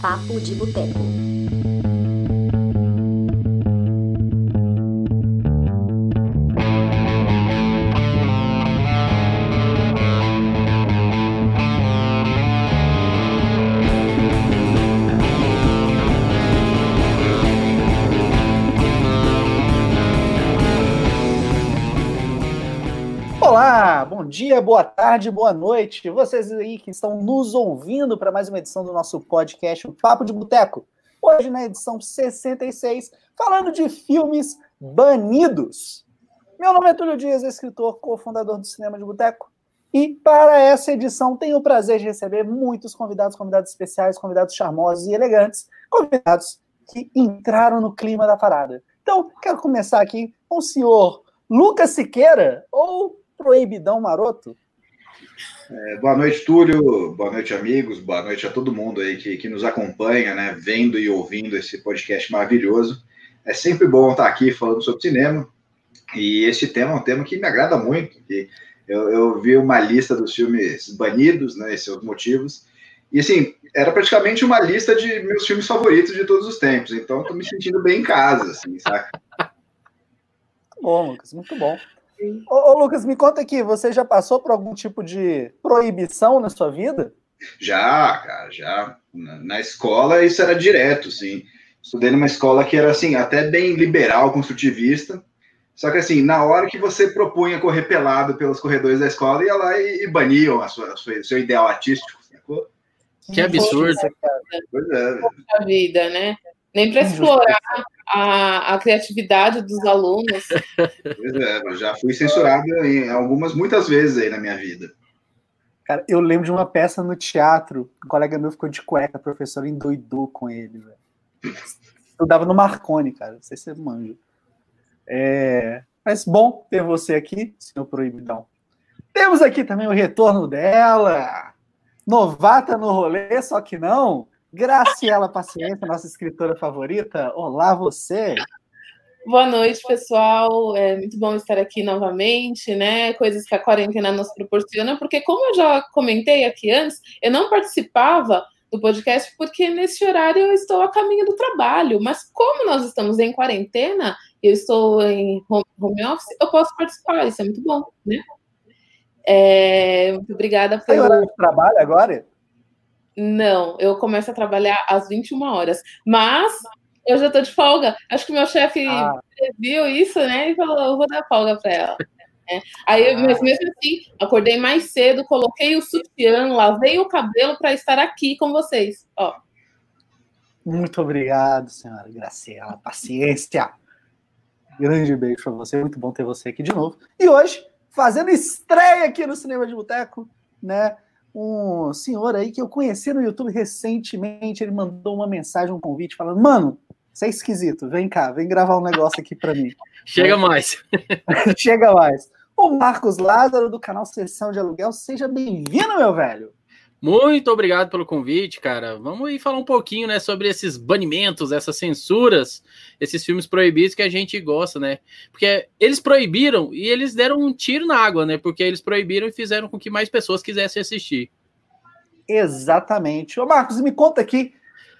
Papo de Boteco. Tarde, boa noite. Vocês aí que estão nos ouvindo para mais uma edição do nosso podcast, o Papo de Boteco. Hoje na edição 66, falando de filmes banidos. Meu nome é Túlio Dias, escritor, cofundador do Cinema de Boteco. E para essa edição tenho o prazer de receber muitos convidados, convidados especiais, convidados charmosos e elegantes, convidados que entraram no clima da parada. Então, quero começar aqui com o senhor Lucas Siqueira, ou Proibidão Maroto? É, boa noite, Túlio. Boa noite, amigos. Boa noite a todo mundo aí que, que nos acompanha, né? Vendo e ouvindo esse podcast maravilhoso. É sempre bom estar aqui falando sobre cinema. E esse tema é um tema que me agrada muito. E eu, eu vi uma lista dos filmes banidos, né? Esses motivos. E assim, era praticamente uma lista de meus filmes favoritos de todos os tempos. Então, estou me sentindo bem em casa, assim? Muito bom, Lucas, muito bom. Ô, ô, Lucas, me conta aqui, você já passou por algum tipo de proibição na sua vida? Já, cara, já. Na, na escola isso era direto, sim. Estudei numa escola que era, assim, até bem liberal, construtivista. Só que, assim, na hora que você propunha correr pelado pelos corredores da escola, ia lá e, e baniam a sua, a sua, seu ideal artístico, sacou? Que absurdo. Pois é. a vida, né? Nem para explorar a, a criatividade dos alunos. Pois é, eu já fui censurado em algumas, muitas vezes aí na minha vida. Cara, eu lembro de uma peça no teatro, um colega meu ficou de cueca, a professora endoidou com ele, velho. Estudava no Marconi, cara, não sei se você manja. É... Mas bom ter você aqui, senhor Proibidão. Temos aqui também o retorno dela, novata no rolê, só que não, Graciela Paciência, nossa escritora favorita. Olá, você. Boa noite, pessoal. É muito bom estar aqui novamente, né? Coisas que a quarentena nos proporciona, porque, como eu já comentei aqui antes, eu não participava do podcast porque nesse horário eu estou a caminho do trabalho. Mas, como nós estamos em quarentena, eu estou em home office, eu posso participar. Isso é muito bom, né? É, muito obrigada Tem horário de trabalho agora? Não, eu começo a trabalhar às 21 horas. Mas eu já tô de folga. Acho que meu chefe Ah. viu isso, né? E falou: eu vou dar folga para ela. né? Aí, eu- mas mesmo assim, acordei mais cedo, coloquei o sutiã, lavei o cabelo para estar aqui com vocês. Ó, Muito obrigado, senhora Graciela. Paciência. Grande beijo para você. Muito bom ter você aqui de novo. E hoje, fazendo estreia aqui no Cinema de Boteco, né? Um senhor aí que eu conheci no YouTube recentemente, ele mandou uma mensagem, um convite, falando: Mano, você é esquisito, vem cá, vem gravar um negócio aqui para mim. Chega mais. Chega mais. O Marcos Lázaro, do canal Sessão de Aluguel, seja bem-vindo, meu velho. Muito obrigado pelo convite, cara. Vamos aí falar um pouquinho, né, sobre esses banimentos, essas censuras, esses filmes proibidos que a gente gosta, né? Porque eles proibiram e eles deram um tiro na água, né? Porque eles proibiram e fizeram com que mais pessoas quisessem assistir. Exatamente. Ô, Marcos, me conta aqui.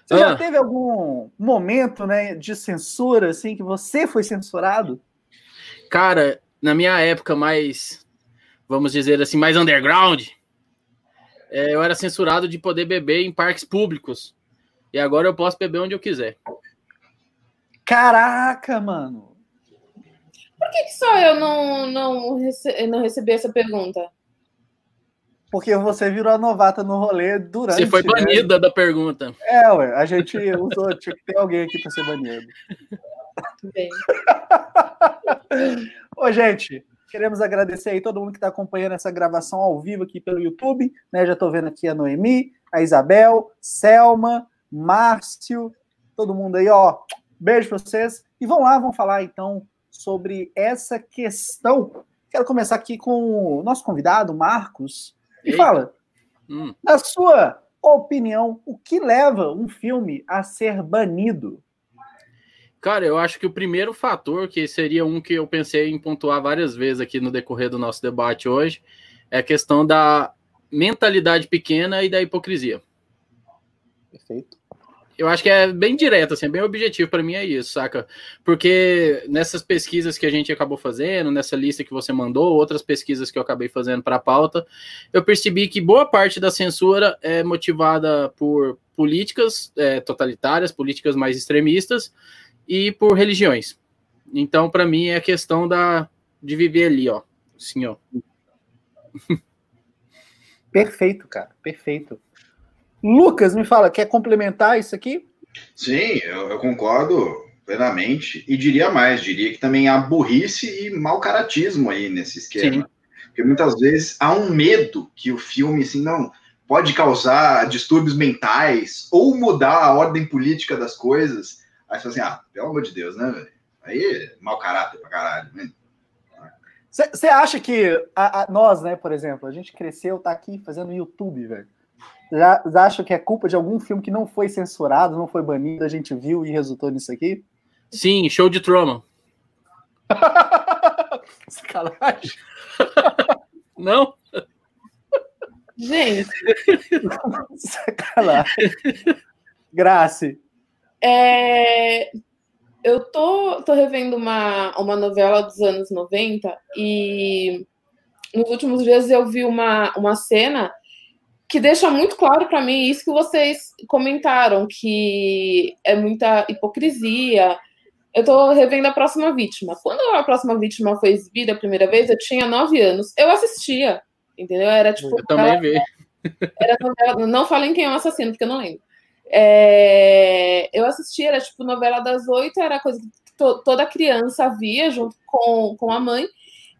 Você já Ah. teve algum momento né, de censura, assim, que você foi censurado? Cara, na minha época mais, vamos dizer assim, mais underground, é, eu era censurado de poder beber em parques públicos. E agora eu posso beber onde eu quiser. Caraca, mano. por que, que só eu não, não, rece não recebi essa pergunta? Porque você virou a novata no rolê durante. Você foi né? banida da pergunta. É, ué, a gente usou, tinha que ter alguém aqui para ser banido. Tudo bem. Ô, gente, queremos agradecer aí todo mundo que está acompanhando essa gravação ao vivo aqui pelo YouTube. Né? Já estou vendo aqui a Noemi, a Isabel, Selma, Márcio, todo mundo aí, ó. Beijo para vocês. E vão lá, vamos falar então sobre essa questão. Quero começar aqui com o nosso convidado, Marcos. E Eita. fala, Hum. na sua opinião, o que leva um filme a ser banido? Cara, eu acho que o primeiro fator, que seria um que eu pensei em pontuar várias vezes aqui no decorrer do nosso debate hoje, é a questão da mentalidade pequena e da hipocrisia. Perfeito. Eu acho que é bem direto, assim, é bem objetivo para mim é isso, saca? Porque nessas pesquisas que a gente acabou fazendo, nessa lista que você mandou, outras pesquisas que eu acabei fazendo para a pauta, eu percebi que boa parte da censura é motivada por políticas é, totalitárias, políticas mais extremistas e por religiões. Então, para mim, é a questão da, de viver ali, ó. Assim, ó. Perfeito, cara, perfeito. Lucas, me fala, quer complementar isso aqui? Sim, eu, eu, concordo plenamente. E diria mais, diria que também há burrice e mau caratismo aí nesse esquema. Sim. Porque muitas vezes há um medo que o filme, assim, não pode causar distúrbios mentais ou mudar a ordem política das coisas. Aí você fala assim, ah, pelo amor de Deus, né, velho? Aí mau caráter pra caralho, né? Você acha que a, a, nós, né, por exemplo, a gente cresceu, tá aqui fazendo YouTube, velho. Já, já acham que é culpa de algum filme que não foi censurado, não foi banido, a gente viu e resultou nisso aqui? Sim, show de Truman. Sacanagem. não? Gente. Sacanagem. Grace. É, eu tô, tô revendo uma, uma novela dos anos 90 e nos últimos dias eu vi uma, uma cena que deixa muito claro para mim isso que vocês comentaram, que é muita hipocrisia. Eu tô revendo a próxima vítima. Quando a próxima vítima foi exibida a primeira vez, eu tinha nove anos. Eu assistia, entendeu? Era tipo. Eu também vi. Era novela, não falem quem é o assassino, porque eu não lembro. É, eu assistia, era tipo novela das oito, era coisa que to, toda criança via junto com, com a mãe.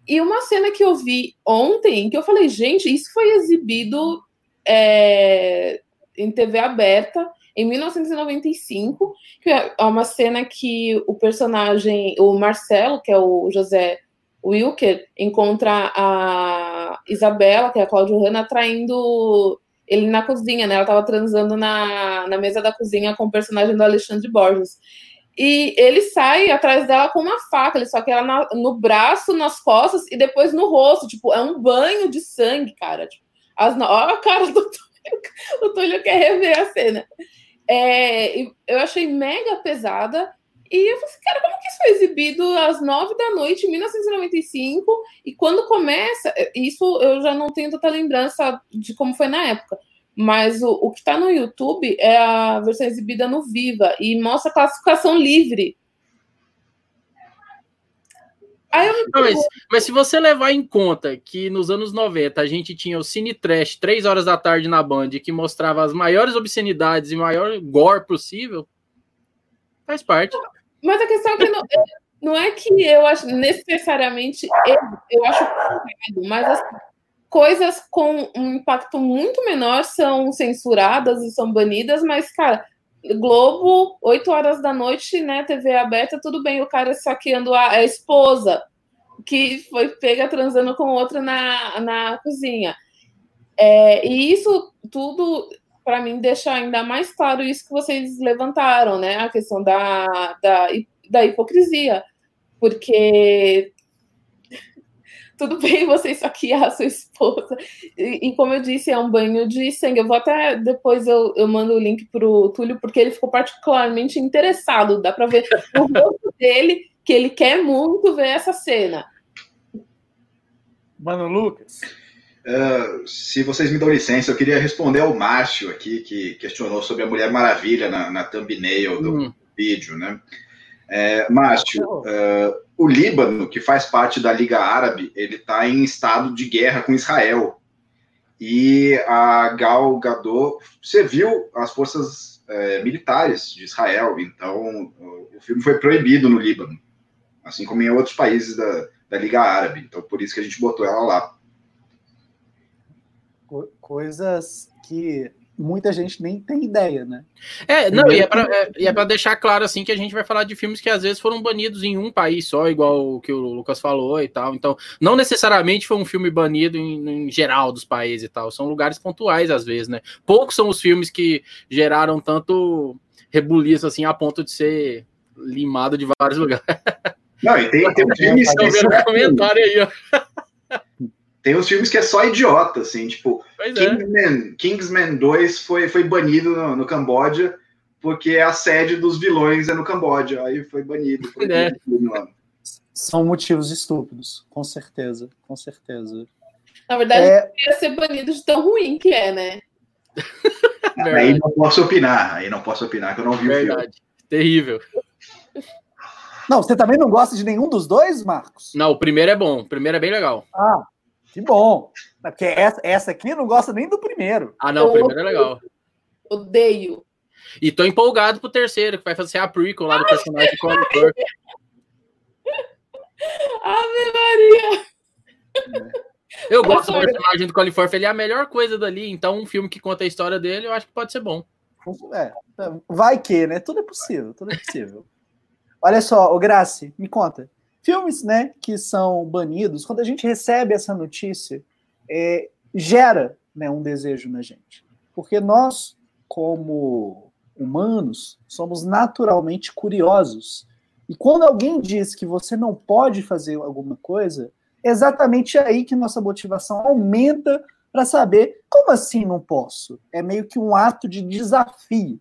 E uma cena que eu vi ontem, que eu falei, gente, isso foi exibido é, em TV aberta em 1995, que é uma cena que o personagem, o Marcelo, que é o José Wilker, encontra a Isabela, que é a Cláudia Hanna, traindo ele na cozinha, né? Ela estava transando na, na mesa da cozinha com o personagem do Alexandre Borges. E ele sai atrás dela com uma faca, ele só que ela na, no braço, nas costas e depois no rosto. Tipo, é um banho de sangue, cara. Tipo, as, olha a cara do Túlio. O Túlio quer rever a cena. É, eu achei mega pesada. E eu falei assim, cara, como que isso foi exibido às nove da noite, em 1995? E quando começa, isso eu já não tenho tanta lembrança de como foi na época. Mas o, o que está no YouTube é a versão exibida no Viva e mostra classificação livre. Não, mas, mas, se você levar em conta que nos anos 90 a gente tinha o Cine Trash, três horas da tarde na Band, que mostrava as maiores obscenidades e maior gore possível, faz parte. Mas a questão é que não, não é que eu acho necessariamente eu, eu acho mas as coisas com um impacto muito menor são censuradas e são banidas, mas, cara, Globo, 8 horas da noite, né? TV aberta, tudo bem, o cara saqueando a, a esposa que foi pega transando com outra na, na cozinha. É, e isso tudo, para mim, deixa ainda mais claro isso que vocês levantaram, né? A questão da, da, da hipocrisia. Porque tudo bem você saquear a sua esposa. E, e, como eu disse, é um banho de sangue. Eu vou até depois eu, eu mando o link para o Túlio, porque ele ficou particularmente interessado. Dá para ver o rosto dele que ele quer muito ver essa cena. Mano Lucas. Uh, se vocês me dão licença, eu queria responder ao Márcio aqui, que questionou sobre a Mulher Maravilha na, na thumbnail do hum. vídeo, né? É, Márcio, uh, o Líbano, que faz parte da Liga Árabe, ele está em estado de guerra com Israel. E a Gal Gadot serviu as forças é, militares de Israel. Então, o filme foi proibido no Líbano, assim como em outros países da, da Liga Árabe. Então, por isso que a gente botou ela lá. Coisas que muita gente nem tem ideia, né? É, não, e é, pra, é, e é pra deixar claro, assim, que a gente vai falar de filmes que às vezes foram banidos em um país só, igual o que o Lucas falou e tal. Então, não necessariamente foi um filme banido em, em geral dos países e tal. São lugares pontuais, às vezes, né? Poucos são os filmes que geraram tanto rebuliço, assim, a ponto de ser limado de vários lugares. Não, e tem, tem um filme... Estão vendo comentário aí, ó. Tem uns filmes que é só idiota, assim, tipo, é. Kingsman, Kingsman 2 foi, foi banido no, no Camboja porque a sede dos vilões é no Camboja. Aí foi banido. Foi É. banido. São motivos estúpidos, com certeza, com certeza. Na verdade, É, ia ser banido de tão ruim que é, né? Aí não posso opinar. Aí não posso opinar que eu não vi o filme. Verdade. Terrível. não, você também não gosta de nenhum dos dois, Marcos? Não, o primeiro é bom. O primeiro é bem legal. Ah, que bom. Porque essa, essa aqui não gosta nem do primeiro. Ah, não, o primeiro é legal. Odeio. E tô empolgado pro terceiro, que vai fazer a prequel lá do personagem de Colin Firth. Ave Maria! Eu gosto do personagem do Colin Firth, ele é a melhor coisa dali, então um filme que conta a história dele, eu acho que pode ser bom. É, vai que, né? Tudo é possível, tudo é possível. Olha só, o Graci, me conta. Filmes, né, que são banidos, quando a gente recebe essa notícia, é, gera né, um desejo na gente. Porque nós, como humanos, somos naturalmente curiosos. E quando alguém diz que você não pode fazer alguma coisa, é exatamente aí que nossa motivação aumenta para saber como assim não posso. É meio que um ato de desafio,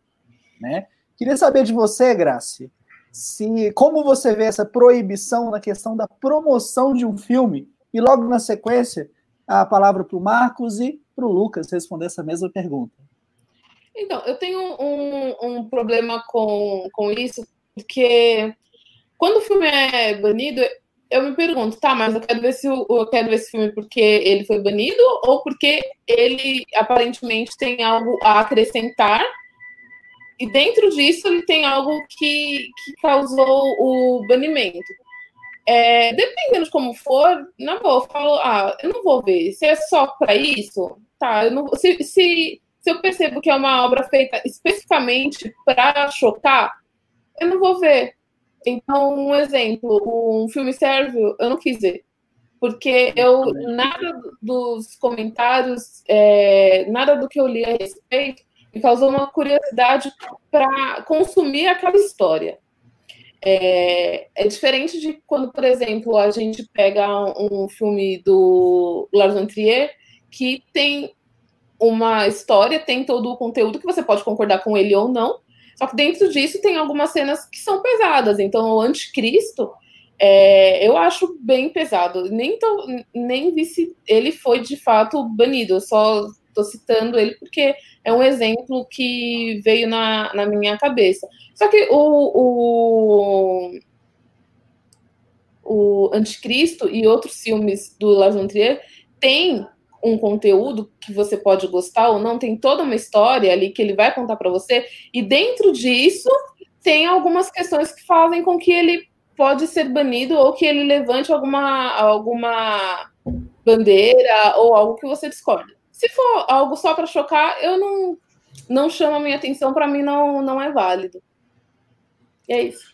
né? Queria saber de você, Graci, se como você vê essa proibição na questão da promoção de um filme e logo na sequência a palavra para o Marcos e para o Lucas responder essa mesma pergunta. Então, eu tenho um, um problema com, com isso, porque quando o filme é banido, eu me pergunto, tá, mas eu quero ver se eu quero ver esse filme porque ele foi banido ou porque ele aparentemente tem algo a acrescentar e dentro disso ele tem algo que, que causou o banimento. É, dependendo de como for, na boa, eu falo, ah, eu não vou ver. Se é só para isso, tá, eu não, se, se, se eu percebo que é uma obra feita especificamente para chocar, eu não vou ver. Então, um exemplo, um filme sérvio, eu não quis ver. Porque eu, nada dos comentários, é, nada do que eu li a respeito, me causou uma curiosidade para consumir aquela história. É, é, diferente de quando, por exemplo, a gente pega um, filme do Lars von Trier, que tem uma história, tem todo o conteúdo que você pode concordar com ele ou não, só que dentro disso tem algumas cenas que são pesadas. Então, o Anticristo, é, eu acho bem pesado. Nem, tô, nem vi se ele foi de fato banido. Só estou citando ele porque é um exemplo que veio na, na minha cabeça. Só que o, o, o Anticristo e outros filmes do Trier têm um conteúdo que você pode gostar ou não, tem toda uma história ali que ele vai contar para você, e dentro disso tem algumas questões que fazem com que ele pode ser banido ou que ele levante alguma, alguma bandeira ou algo que você discorda. Se for algo só para chocar, eu não não chama minha atenção, para mim não, não é válido. E é isso.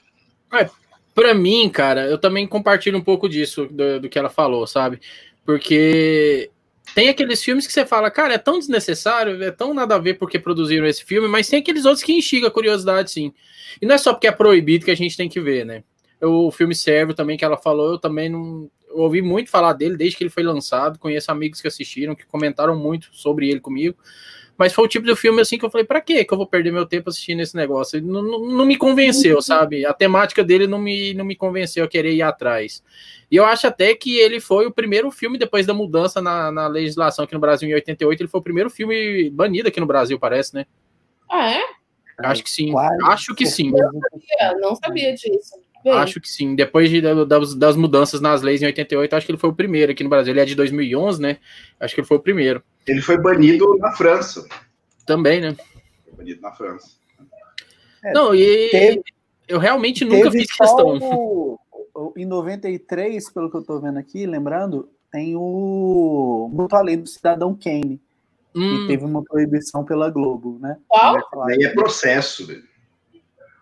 É, para mim, cara, eu também compartilho um pouco disso, do, do que ela falou, sabe? Porque tem aqueles filmes que você fala, cara, é tão desnecessário, é tão nada a ver porque produziram esse filme, mas tem aqueles outros que instigam a curiosidade, sim. E não é só porque é proibido que a gente tem que ver, né? O filme Servo também que ela falou, eu também não. Eu ouvi muito falar dele desde que ele foi lançado. Conheço amigos que assistiram, que comentaram muito sobre ele comigo. Mas foi o tipo de filme assim que eu falei, pra quê que eu vou perder meu tempo assistindo esse negócio? Ele não, não, não me convenceu, sabe? A temática dele não me, não me convenceu a querer ir atrás. E eu acho até que ele foi o primeiro filme, depois da mudança na, na legislação aqui no Brasil em 88, ele foi o primeiro filme banido aqui no Brasil, parece, né? Ah, é? Acho que sim. Quase. Acho que sim. Eu não sabia disso. Bem, Acho que sim. Depois de, das, das mudanças nas leis em 88, acho que ele foi o primeiro aqui no Brasil. Ele é de 2011, né? Acho que ele foi o primeiro. Ele foi banido na França. Também, né? Foi banido na França. É, Não, e teve- eu realmente nunca fiz questão. o- o- em 93, pelo que eu tô vendo aqui, lembrando, tem o Muito Além do Cidadão Kane, que Hum, teve uma proibição pela Globo, né? Qual? Aí é processo. velho.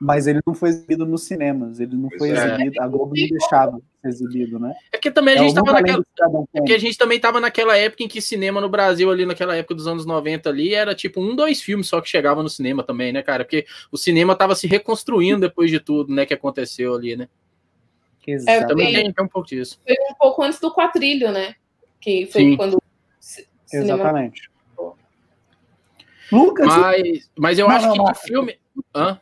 Mas ele não foi exibido nos cinemas, ele não foi é. exibido, a Globo não deixava ser exibido, né? é que também a É gente Muito tava Além naquela. É porque Kane. a gente também tava naquela época em que cinema no Brasil, ali naquela época dos anos 90 ali, era tipo um, dois filmes só que chegava no cinema também, né, cara? Porque o cinema tava se reconstruindo depois de tudo, né, que aconteceu ali, né? Exatamente. Também Sim. tem, tem um pouco disso. Foi um pouco antes do quadrilho, né? Que foi Sim. quando cinema Exatamente. Lucas, Mas, mas eu Não, acho não, que de filme. Hã?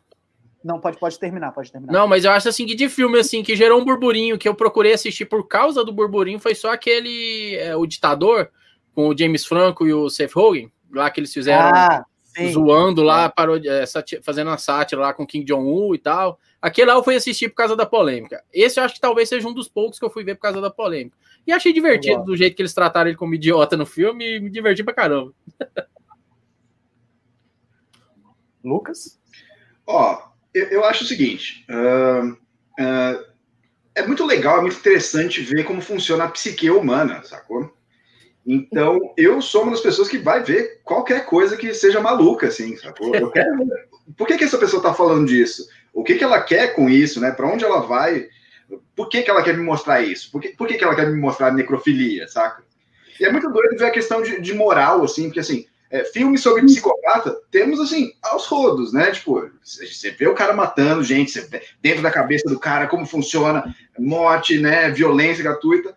Não, pode, pode terminar, pode terminar. Não, mas eu acho assim que de filme assim que gerou um burburinho que eu procurei assistir por causa do burburinho foi só aquele é, o ditador com o James Franco e o Seth Rogen, lá que eles fizeram ah, zoando lá, parou, é, fazendo uma sátira lá com Kim Jong-un e tal. Aquele lá eu fui assistir por causa da polêmica. Esse eu acho que talvez seja um dos poucos que eu fui ver por causa da polêmica. E achei divertido do jeito que eles trataram ele como idiota no filme e me diverti pra caramba. Lucas? Ó, eu, eu, acho o seguinte: uh, uh, é muito legal, é muito interessante ver como funciona a psique humana, sacou? Então, eu sou uma das pessoas que vai ver qualquer coisa que seja maluca, assim, sacou? Eu quero... Por que, que essa pessoa tá falando disso? O que, que ela quer com isso, né? Para onde ela vai? Por que, que ela quer me mostrar isso? Por que, por que, que ela quer me mostrar necrofilia, saca? E é muito doido ver a questão de, de moral, assim, porque, assim, é, filmes sobre psicopata, temos assim, aos rodos, né? Tipo, você vê o cara matando gente, vê dentro da cabeça do cara como funciona, morte, né? Violência gratuita.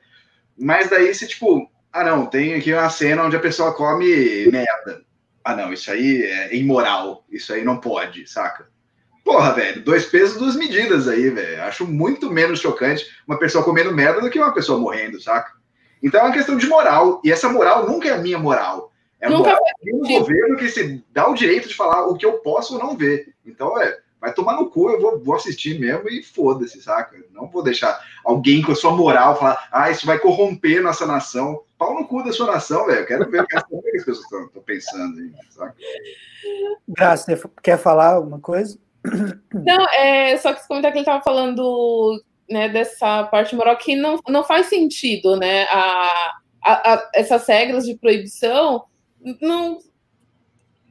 Mas daí você, tipo, ah, não, tem aqui uma cena onde a pessoa come merda. Ah, não, isso aí é imoral. Isso aí não pode, saca? Porra, velho, dois pesos, duas medidas aí, velho. Acho muito menos chocante uma pessoa comendo merda do que uma pessoa morrendo, saca? Então é uma questão de moral. E essa moral nunca é a minha moral. É Nunca um governo que se dá o direito de falar o que eu posso ou não ver. Então, é, vai tomar no cu, eu vou, vou assistir mesmo e foda-se, saca? Não vou deixar alguém com a sua moral falar, ah, isso vai corromper nossa nação. Pau no cu da sua nação, velho. Quero ver o que as pessoas estão pensando aí, saca? Graça, você quer falar alguma coisa? Não, é só que comentar que ele estava falando né, dessa parte moral que não, não faz sentido, né? A, a, a, essas regras de proibição não,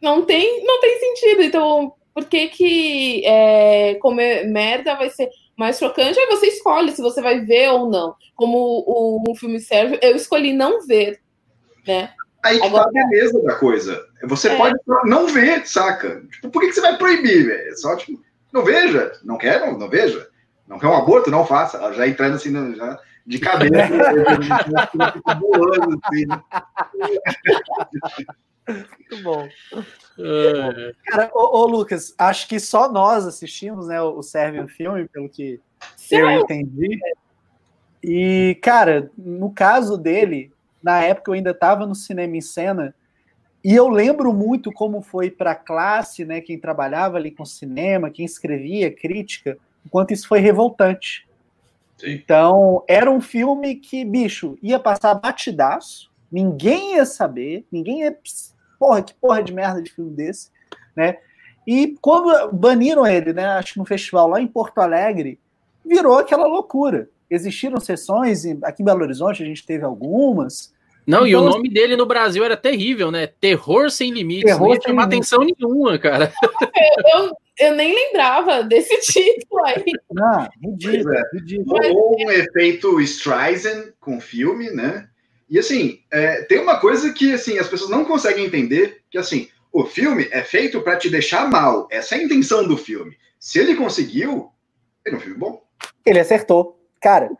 não, tem, não tem sentido. Então, por que, que é, comer merda vai ser mais chocante? Aí você escolhe se você vai ver ou não. Como o, o um filme serve, eu escolhi não ver, né? Aí que Agora, tá a beleza da coisa. Você é. pode não ver, saca? Tipo, por que, que você vai proibir, velho? Só, tipo, não veja. Não quer, não, não veja. Não quer um aborto? Não faça. Já entrando assim, já de cabeça. assim, né? Muito bom. É. Cara, ô, ô, Lucas, acho que só nós assistimos né, o Servian filme, pelo que Sim. eu entendi. E, cara, no caso dele, na época eu ainda estava no cinema em cena, e eu lembro muito como foi para a classe, né, quem trabalhava ali com cinema, quem escrevia crítica, o quanto isso foi revoltante. Sim. Então, era um filme que, bicho, ia passar batidaço, ninguém ia saber, ninguém ia. Porra, que porra de merda de filme desse, né? E quando baniram ele, né? Acho que no festival lá em Porto Alegre, virou aquela loucura. Existiram sessões, aqui em Belo Horizonte a gente teve algumas. Não, então, e o então, nome dele no Brasil era terrível, né? Terror sem limites. Terror não ia chamar atenção nenhuma, cara. Eu, eu, nem lembrava desse título aí. Não, ridículo, é. ridículo. Ou um efeito Streisand com filme, né? E assim, é, tem uma coisa que assim as pessoas não conseguem entender, que assim, o filme é feito para te deixar mal. Essa é a intenção do filme. Se ele conseguiu, ele é um filme bom. Ele acertou. Cara,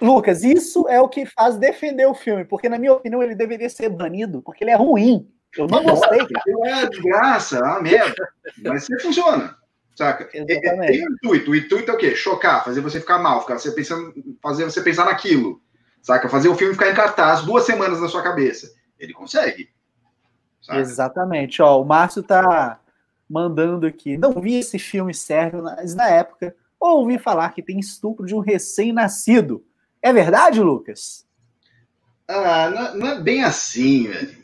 Lucas, isso é o que faz defender o filme, porque na minha opinião ele deveria ser banido, porque ele é ruim. Eu não gostei, cara. É de graça, é uma merda. Mas você funciona. Saca? É, é, tem o intuito. O intuito é o quê? Chocar, fazer você ficar mal, ficar você pensando, fazer você pensar naquilo. Saca? Fazer o filme ficar em cartaz duas semanas na sua cabeça. Ele consegue. Saca? Exatamente. Ó, o Márcio tá mandando aqui. Não vi esse filme sério, mas na época ouvi falar que tem estupro de um recém-nascido. É verdade, Lucas? Ah, não, não é bem assim, velho.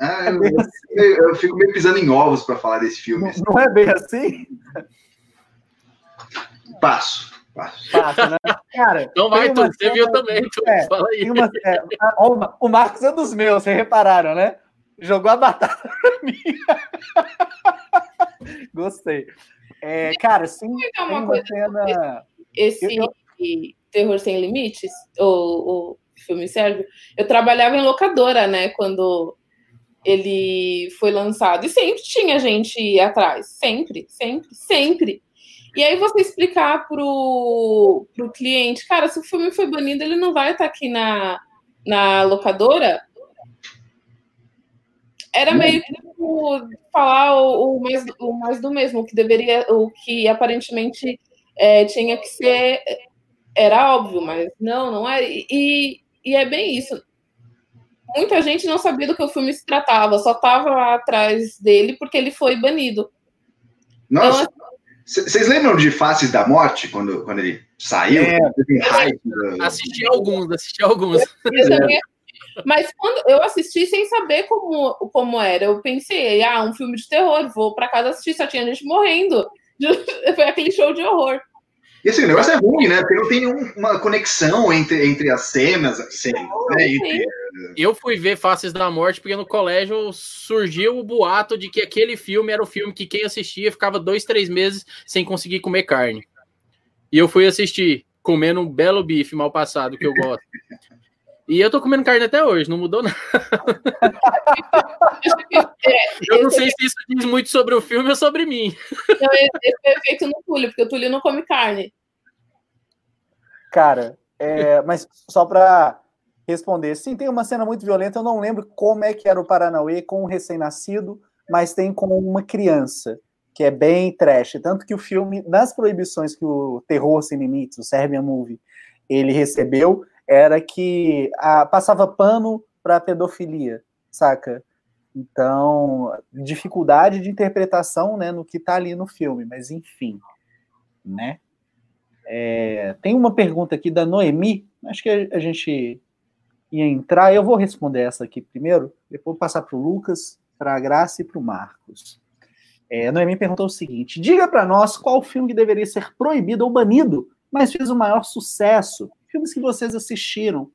Ah, é eu, assim. eu, fico meio pisando em ovos para falar desse filme. Não, não, é bem assim? Passo. Passo. Passo né? Cara, então vai, tu, você viu também. Tu, é, fala aí. Uma, é, o Marcos é dos meus, vocês repararam, né? Jogou a batata pra mim. Gostei. É, cara, sim, tem uma, uma cena... Esse eu, Terror Sem Limites, o, o filme sérvio, eu trabalhava em locadora, né, quando ele foi lançado. E sempre tinha gente atrás. Sempre, sempre, sempre. E aí você explicar pro, pro cliente, cara, se o filme foi banido, ele não vai estar aqui na, na locadora. era meio que tipo, falar o, o, mais, o mais do mesmo, o que deveria, o que aparentemente é, tinha que ser, era óbvio, mas não, não é. E, e é bem isso. Muita gente não sabia do que o filme se tratava, só estava atrás dele porque ele foi banido. Nossa, então, vocês então, lembram de Faces da Morte, quando, quando ele saiu? É, assisti alguns, assisti alguns. Mas quando eu assisti sem saber como, como era, eu pensei, ah, um filme de terror, vou para casa assistir, só tinha gente morrendo. Foi aquele show de horror. E assim, o negócio é ruim, né? Porque não tem nenhuma conexão entre, entre as cenas. Assim, né? entre... Eu fui ver Faces da Morte porque no colégio surgiu o boato de que aquele filme era o filme que quem assistia ficava dois, três meses sem conseguir comer carne. E eu fui assistir, comendo um belo bife mal passado, que eu gosto. E eu tô comendo carne até hoje, não mudou nada. eu não sei se isso diz muito sobre o filme ou sobre mim. Não, esse foi feito no Túlio, porque o Túlio não come carne. Cara, é, mas só para responder, sim, tem uma cena muito violenta, eu não lembro como é que era o Paranauê com um recém-nascido, mas tem com uma criança, que é bem trash. Tanto que o filme, nas proibições que o Terror Sem Limites, o Serbian Movie, ele recebeu, era que a, passava pano para pedofilia, saca? Então, dificuldade de interpretação né, no que está ali no filme, mas enfim, né? É, tem uma pergunta aqui da Noemi, acho que a, gente ia entrar, eu vou responder essa aqui primeiro, depois passar para o Lucas, para a Graça e para o Marcos. É, Noemi perguntou o seguinte: diga para nós qual filme que deveria ser proibido ou banido, mas fez o maior sucesso filmes que vocês assistiram.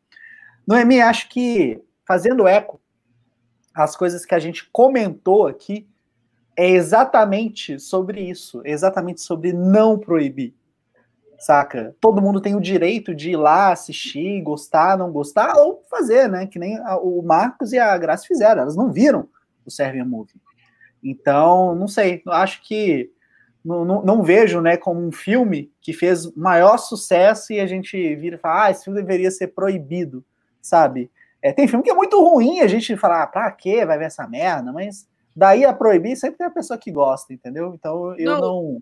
Noemi, acho que fazendo eco as coisas que a gente comentou aqui é exatamente sobre isso, exatamente sobre não proibir. Saca? Todo mundo tem o direito de ir lá assistir, gostar, não gostar, ou fazer, né? Que nem o Marcos e a Graça fizeram. Elas não viram o Serbian Movie. Então, não sei. Acho que não, não, não, vejo né, como um filme que fez maior sucesso e a gente vira e fala, ah, esse filme deveria ser proibido, sabe? É, tem filme que é muito ruim, a gente fala, ah, pra quê? Vai ver essa merda, mas daí a proibir sempre tem a pessoa que gosta, entendeu? Então eu não. não...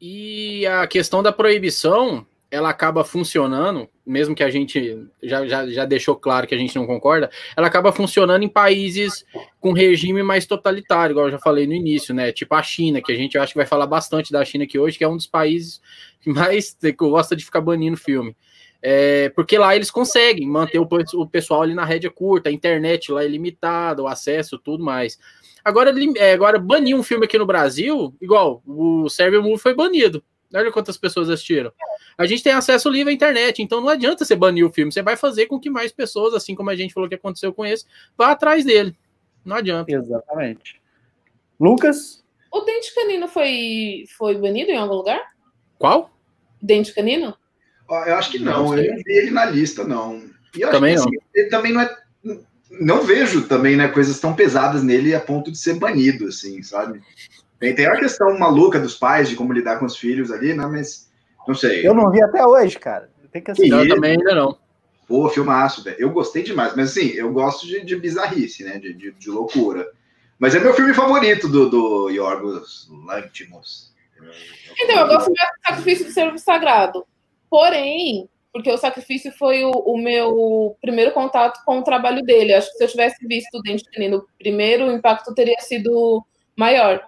E a questão da proibição, ela acaba funcionando, mesmo que a gente já, já, já deixou claro que a gente não concorda, ela acaba funcionando em países com regime mais totalitário, igual eu já falei no início, né? Tipo a China, que a gente acho que vai falar bastante da China aqui hoje, que é um dos países que mais que gosta de ficar banindo filme. É, porque lá eles conseguem manter o, o pessoal ali na rédea curta, a internet lá é limitada, o acesso, tudo mais. Agora, é, agora banir um filme aqui no Brasil, igual o Serbian Movie foi banido. Olha quantas pessoas assistiram. A gente tem acesso livre à internet, então não adianta você banir o filme. Você vai fazer com que mais pessoas, assim como a gente falou que aconteceu com esse, vá atrás dele. Não adianta. Exatamente. Lucas? O dente canino foi, foi banido em algum lugar? Qual? Dente canino? Eu acho que não. Eu não vi ele na lista, não. E também que, assim, não. ele também não é. Não vejo também, né, coisas tão pesadas nele a ponto de ser banido, assim, sabe? Tem, tem a questão maluca dos pais de como lidar com os filhos ali, né? Mas não sei. Eu não vi até hoje, cara. Tem que assistir. Eu também ainda não. Pô, filmaço, velho. Eu gostei demais, mas assim, eu gosto de, de bizarrice, né? De, de, de, loucura. Mas é meu filme favorito do, do Yorgos Lanthimos. Então, eu gosto mais do Sacrifício do Servo Sagrado. Porém, porque o Sacrifício foi o, o, meu primeiro contato com o trabalho dele. Acho que se eu tivesse visto o Dente Canino primeiro, o impacto teria sido maior.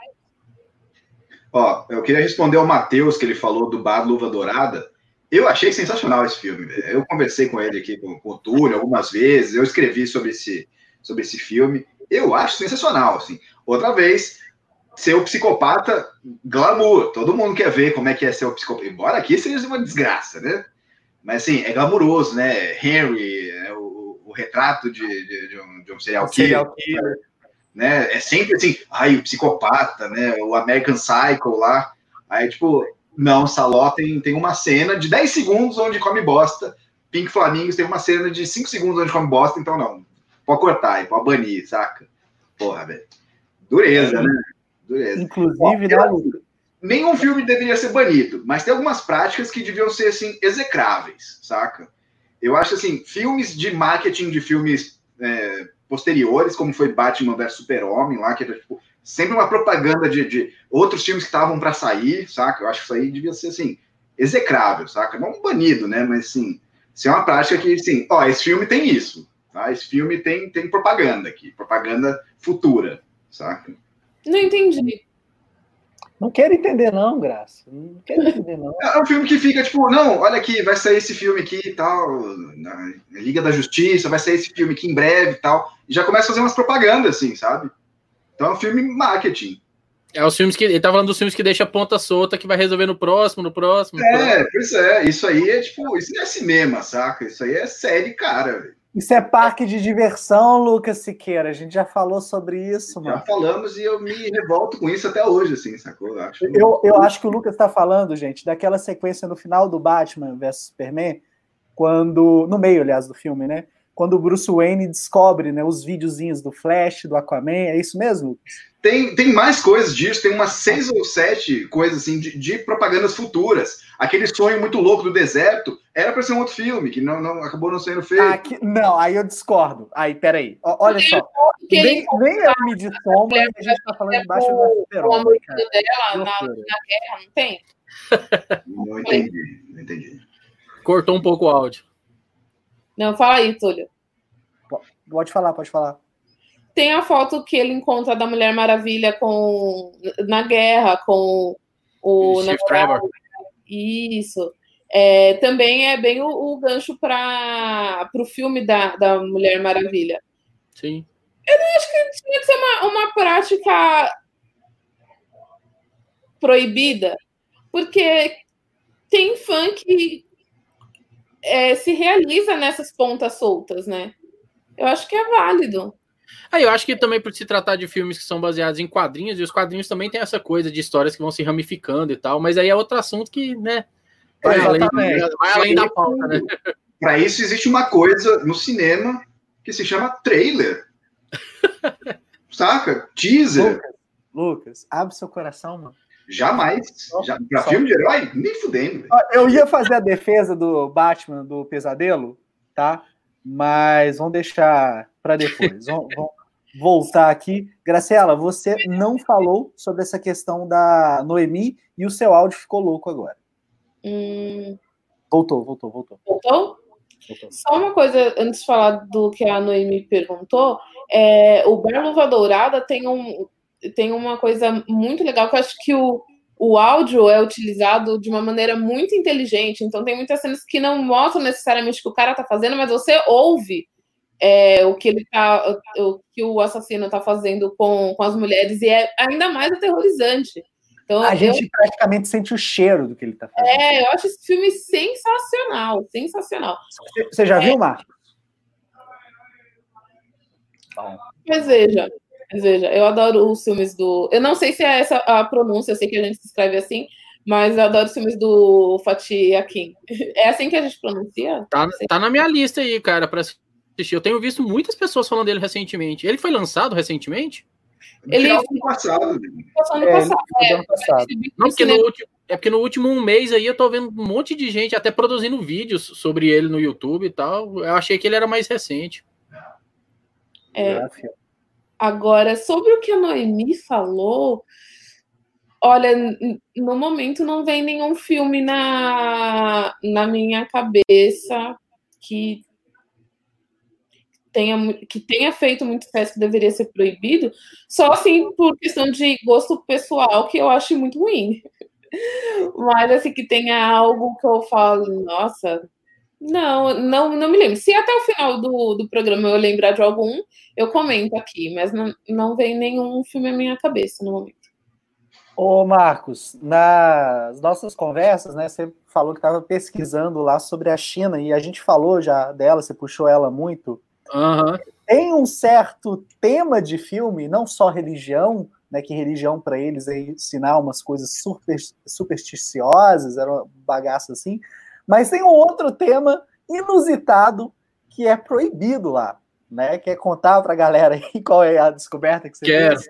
Ó, eu queria responder ao Matheus, que ele falou do Bar Luva Dourada. Eu achei sensacional esse filme. Eu conversei com ele aqui, com, com o Túlio, algumas vezes. Eu escrevi sobre esse, sobre esse filme. Eu acho sensacional, assim. Outra vez, ser o psicopata glamour. Todo mundo quer ver como é que é ser o psicopata. Embora aqui seja uma desgraça, né? Mas, assim, é glamuroso, né? Henry, é o, o retrato de, de, de, um, de um serial killer. Killer né? É sempre assim, ai, o psicopata, né? O American Psycho lá. Aí, tipo, não, Saló tem, tem uma cena de 10 segundos onde come bosta. Pink Flamingos tem uma cena de 5 segundos onde come bosta, então não. Pode cortar, pode banir, saca? Porra, velho. Dureza, é, né? Dureza. Inclusive, Bom, né, Nenhum filme deveria ser banido, mas tem algumas práticas que deviam ser, assim, execráveis, saca? Eu acho, assim, filmes de marketing de filmes é, posteriores, como foi Batman vs Super-Homem lá, que era tipo, sempre uma propaganda de, de outros filmes que estavam para sair, saca? Eu acho que isso aí devia ser assim, execrável, saca? Não banido, né? Mas assim, isso é uma prática que, assim, ó, esse filme tem isso, tá? Esse filme tem, tem propaganda aqui, propaganda futura, saca? Não entendi. Não quero entender, não, Graça. Não quero entender, não. É um filme que fica tipo, não, olha aqui, vai sair esse filme aqui e tal, na Liga da Justiça, vai sair esse filme aqui em breve e tal. E já começa a fazer umas propagandas, assim, sabe? Então é um filme marketing. É os filmes que. Ele tá falando dos filmes que deixa a ponta solta, que vai resolver no próximo, no próximo. No é, próximo. pois é. Isso aí é tipo, isso não é cinema, saca? Isso aí é série, cara. Velho. Isso é parque de diversão, Lucas Siqueira. A gente já falou sobre isso, mano. Já falamos e eu me revolto com isso até hoje, assim, sacou? Eu acho, eu, eu acho que o Lucas está falando, gente, daquela sequência no final do Batman vs Superman, quando. No meio, aliás, do filme, né? Quando o Bruce Wayne descobre né, os videozinhos do Flash, do Aquaman. É isso mesmo? Tem, tem mais coisas disso, tem umas seis ou sete coisas assim de, de propagandas futuras. Aquele sonho muito louco do deserto era para ser um outro filme, que não, não acabou não sendo feito. Ah, que, não, aí eu discordo. Aí, peraí. O, olha só. Nem, nem é me de sombra, a gente tá falando debaixo do super dela na, na guerra, não tem? Não entendi, não entendi. Cortou um pouco o áudio. Não, fala aí, Túlio. Pode falar, pode falar. Tem a foto que ele encontra da Mulher Maravilha com na guerra com o Steve Trevor. Isso. É, também é bem o, o gancho para o filme da, da Mulher Maravilha. Sim. Eu não acho que tinha que ser uma, uma prática proibida, porque tem fã que é, se realiza nessas pontas soltas, né? Eu acho que é válido. Ah, eu acho que também por se tratar de filmes que são baseados em quadrinhos, e os quadrinhos também tem essa coisa de histórias que vão se ramificando e tal, mas aí é outro assunto que, né, vai, além, vai além, da pauta, né? Para isso existe uma coisa no cinema que se chama trailer. Saca? Teaser. Lucas, Lucas, abre seu coração, mano. Jamais. Já, pra só... filme de herói, nem fudendo. Eu ia fazer a defesa do Batman do Pesadelo, tá? Mas vamos deixar para depois. vamos, vamos, voltar aqui. Graciela, você não falou sobre essa questão da Noemi e o seu áudio ficou louco agora. Hum... Voltou, voltou, voltou. Voltou? Só uma coisa, antes de falar do que a Noemi perguntou, é, o Bar Luva Dourada tem, um, tem uma coisa muito legal que eu acho que o, o áudio é utilizado de uma maneira muito inteligente. Então, tem muitas cenas que não mostram necessariamente o que o cara tá fazendo, mas você ouve é, o que ele tá, o que o assassino tá fazendo com, com as mulheres, e é ainda mais aterrorizante. Então, a eu, gente praticamente sente o cheiro do que ele tá fazendo. É, eu acho esse filme sensacional, sensacional. Você já é, viu, Marcos? Mas veja, veja, eu adoro os filmes do. Eu não sei se é essa a pronúncia, eu sei que a gente se escreve assim, mas eu adoro os filmes do Fatih Akin. É assim que a gente pronuncia? Tá, tá na minha lista aí, cara, para assistir. Eu tenho visto muitas pessoas falando dele recentemente. Ele foi lançado recentemente? Ele ano passado. Ano é, passado. É, passado. Não, porque no último, é porque no último um mês aí eu tô vendo um monte de gente até produzindo vídeos sobre ele no YouTube e tal. Eu achei que ele era mais recente. É. Agora, sobre o que a Noemi falou, olha, no momento não vem nenhum filme na, na minha cabeça que tenha, que tenha feito muito sucesso que deveria ser proibido, só assim por questão de gosto pessoal, que eu acho muito ruim. Mas assim, que tenha algo que eu falo, nossa, não, não, não me lembro. Se até o final do, do programa eu lembrar de algum, eu comento aqui, mas não, não vem nenhum filme à minha cabeça no momento. Ô, Marcos, nas nossas conversas, né, você falou que estava pesquisando lá sobre a China e a gente falou já dela, você puxou ela muito. Uhum. Tem um certo tema de filme, não só religião, né, que religião para eles é ensinar umas coisas super, supersticiosas, era uma bagaça assim, mas tem um outro tema inusitado que é proibido lá, né? Quer contar para a galera aí qual é a descoberta que você Quero. fez?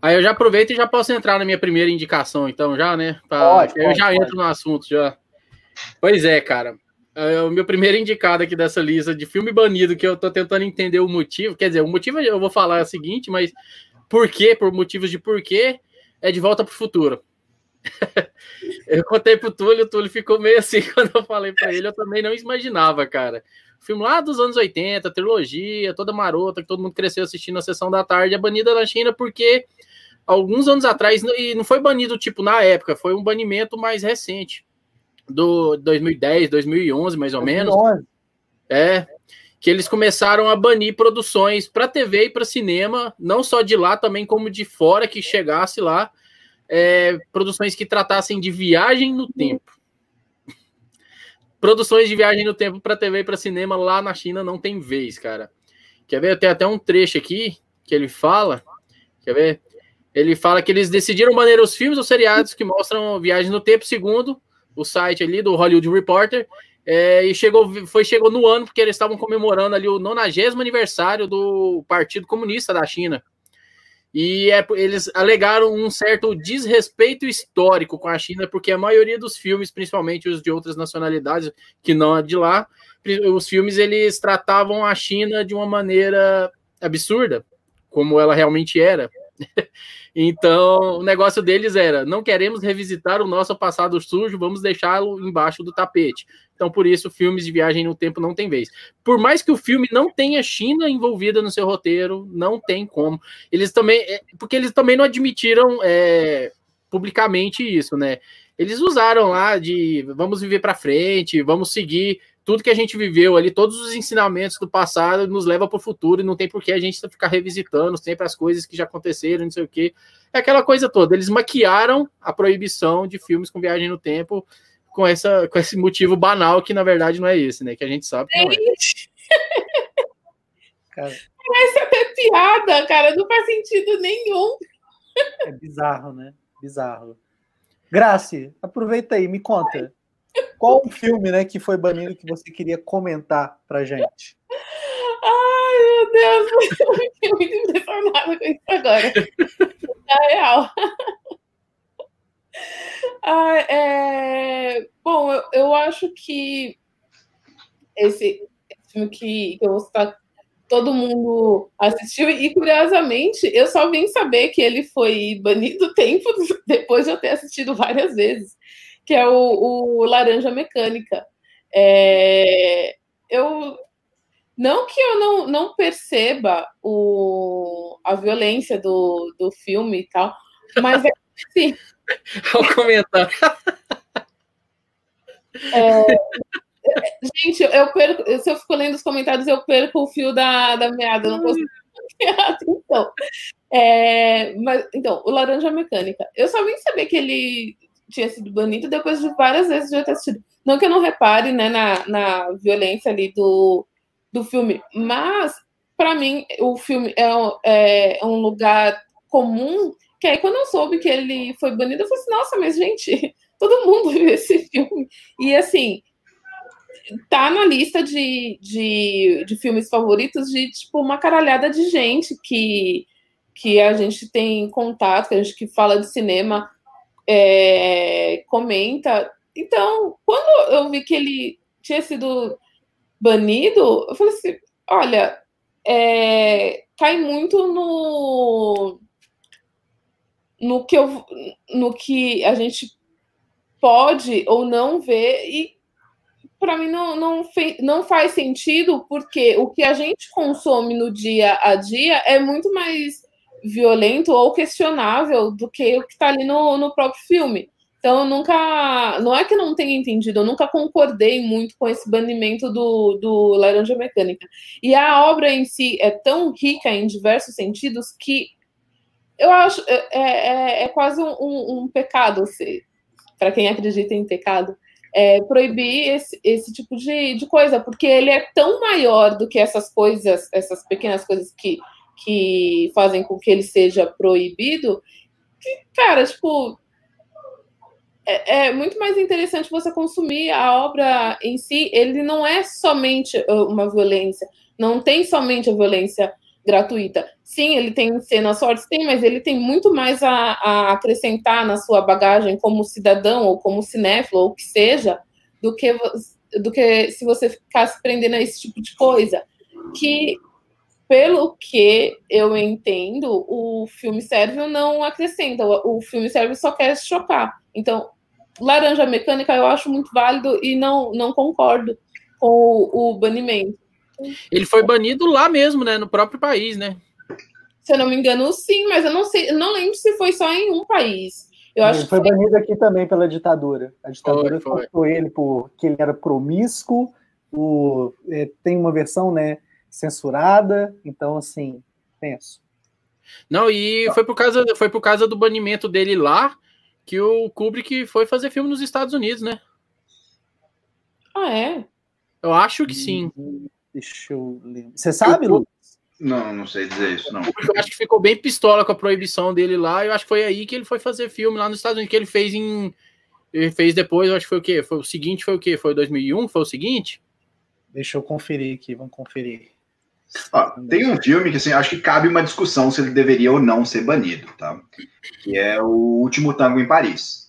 Aí eu já aproveito e já posso entrar na minha primeira indicação, então, já, né? Pra... Pode, eu pode, já pode. entro no assunto já. Pois é, cara. é o meu primeiro indicado aqui dessa lista de filme banido, que eu tô tentando entender o motivo. Quer dizer, o motivo eu vou falar é o seguinte, mas por quê? Por motivos de porquê, é de volta pro futuro. eu contei pro Túlio, o Túlio ficou meio assim quando eu falei para ele, eu também não imaginava, cara. filme lá dos anos 80, trilogia, toda marota, que todo mundo cresceu assistindo a sessão da tarde, é banida na China porque alguns anos atrás, e não foi banido tipo na época, foi um banimento mais recente do 2010, 2011, mais ou 2011. menos. É, que eles começaram a banir produções para TV e para cinema, não só de lá, também como de fora, que chegasse lá, é, produções que tratassem de viagem no tempo. produções de viagem no tempo para TV e para cinema lá na China não tem vez, cara. Quer ver? Tem até um trecho aqui que ele fala. Quer ver? Ele fala que eles decidiram banir os filmes ou seriados que mostram viagem no tempo, segundo o site ali do Hollywood Reporter, é, e chegou, foi, chegou no ano porque eles estavam comemorando ali o 90 aniversário do Partido Comunista da China. E é, eles alegaram um certo desrespeito histórico com a China, porque a maioria dos filmes, principalmente os de outras nacionalidades, que não é de lá, os filmes eles tratavam a China de uma maneira absurda, como ela realmente era. Então, o negócio deles era: não queremos revisitar o nosso passado sujo, vamos deixá-lo embaixo do tapete. Então, por isso, filmes de viagem no tempo não tem vez. Por mais que o filme não tenha China envolvida no seu roteiro, não tem como. Eles também. É, porque eles também não admitiram é, publicamente isso, né? Eles usaram lá de vamos viver para frente, vamos seguir tudo que a gente viveu ali, todos os ensinamentos do passado nos leva para o futuro e não tem por que a gente ficar revisitando sempre as coisas que já aconteceram, não sei o quê. É aquela coisa toda. Eles maquiaram a proibição de filmes com viagem no tempo com, essa, com esse motivo banal que na verdade não é esse, né? Que a gente sabe que não é. Cara. Parece até piada, cara. Não faz sentido nenhum. É bizarro, né? Bizarro. Grace, aproveita aí, me conta. Qual um filme, né, que foi banido que você queria comentar pra gente? Ai, meu Deus, eu fiquei muito impressionada com isso agora. Na real. Ah, é... Bom, eu, eu, acho que esse, esse filme que, que eu vou citar, todo mundo assistiu, e curiosamente, eu só vim saber que ele foi banido tempo depois de eu ter assistido várias vezes que é o, o Laranja Mecânica. É, eu não que eu não, não perceba o, a violência do, do filme e tal, mas é sim. o comentário. É, gente, eu perco, se eu fico lendo os comentários, eu perco o fio da, da meada, não consigo então, é, mas, então, o Laranja Mecânica. Eu só vim saber que ele tinha sido banido depois de várias vezes já ter assistido. Não que eu não repare né, na, na violência ali do, do filme, mas para mim o filme é, é, é, um lugar comum. Que aí quando eu soube que ele foi banido, eu falei assim, nossa, mas gente, todo mundo viu esse filme. E assim, tá na lista de, de, de filmes favoritos de tipo uma caralhada de gente que, que a gente tem contato, que a gente que fala de cinema é, comenta. Então, quando eu vi que ele tinha sido banido, eu falei assim: olha, é, cai muito no no que eu, no que a gente pode ou não ver e para mim não, não, não faz sentido porque o que a gente consome no dia a dia é muito mais violento ou questionável do que o que está ali no, no próprio filme. Então, eu nunca. Não é que não tenha entendido, eu nunca concordei muito com esse banimento do, do Laranja Mecânica. E a obra em si é tão rica em diversos sentidos que eu acho. É, é, é quase um, um, um pecado, para quem acredita em pecado, é, proibir esse, esse tipo de, de coisa, porque ele é tão maior do que essas coisas, essas pequenas coisas que que fazem com que ele seja proibido, que, cara, tipo, é, é, muito mais interessante você consumir a obra em si. Ele não é somente uh, uma violência, não tem somente a violência gratuita. Sim, ele tem cenas fortes, tem, mas ele tem muito mais a, a acrescentar na sua bagagem como cidadão ou como cinéfilo ou o que seja, do que do que se você ficasse prendendo a esse tipo de coisa. Que, pelo que eu entendo, o filme serve não acrescenta. O, o filme serve só quer chocar. Então, Laranja Mecânica eu acho muito válido e não, não concordo com o, o banimento. Ele foi banido lá mesmo, né? No próprio país, né? Se eu não me engano, sim, mas eu não sei, eu não lembro se foi só em um país. Eu acho ele foi, foi banido aqui também pela ditadura. A ditadura cortou ele porque ele era promíscuo. O, é, tem uma versão, né, censurada. Então, assim, penso. Não, e foi por causa, foi por causa do banimento dele lá que o Kubrick foi fazer filme nos Estados Unidos, né? Ah, é? Eu acho que sim. Deixa eu lembrar. Você sabe, Lu? Não, não sei dizer isso, não. Eu acho que ficou bem pistola com a proibição dele lá. Eu acho que foi aí que ele foi fazer filme lá nos Estados Unidos, que ele fez em. Ele fez depois, eu acho que foi o quê? Foi o seguinte, foi o quê? Foi 2001? Foi o seguinte? Deixa eu conferir aqui, vamos conferir. Tem um filme que assim, acho que cabe uma discussão se ele deveria ou não ser banido, tá? Que é o Último Tango em Paris.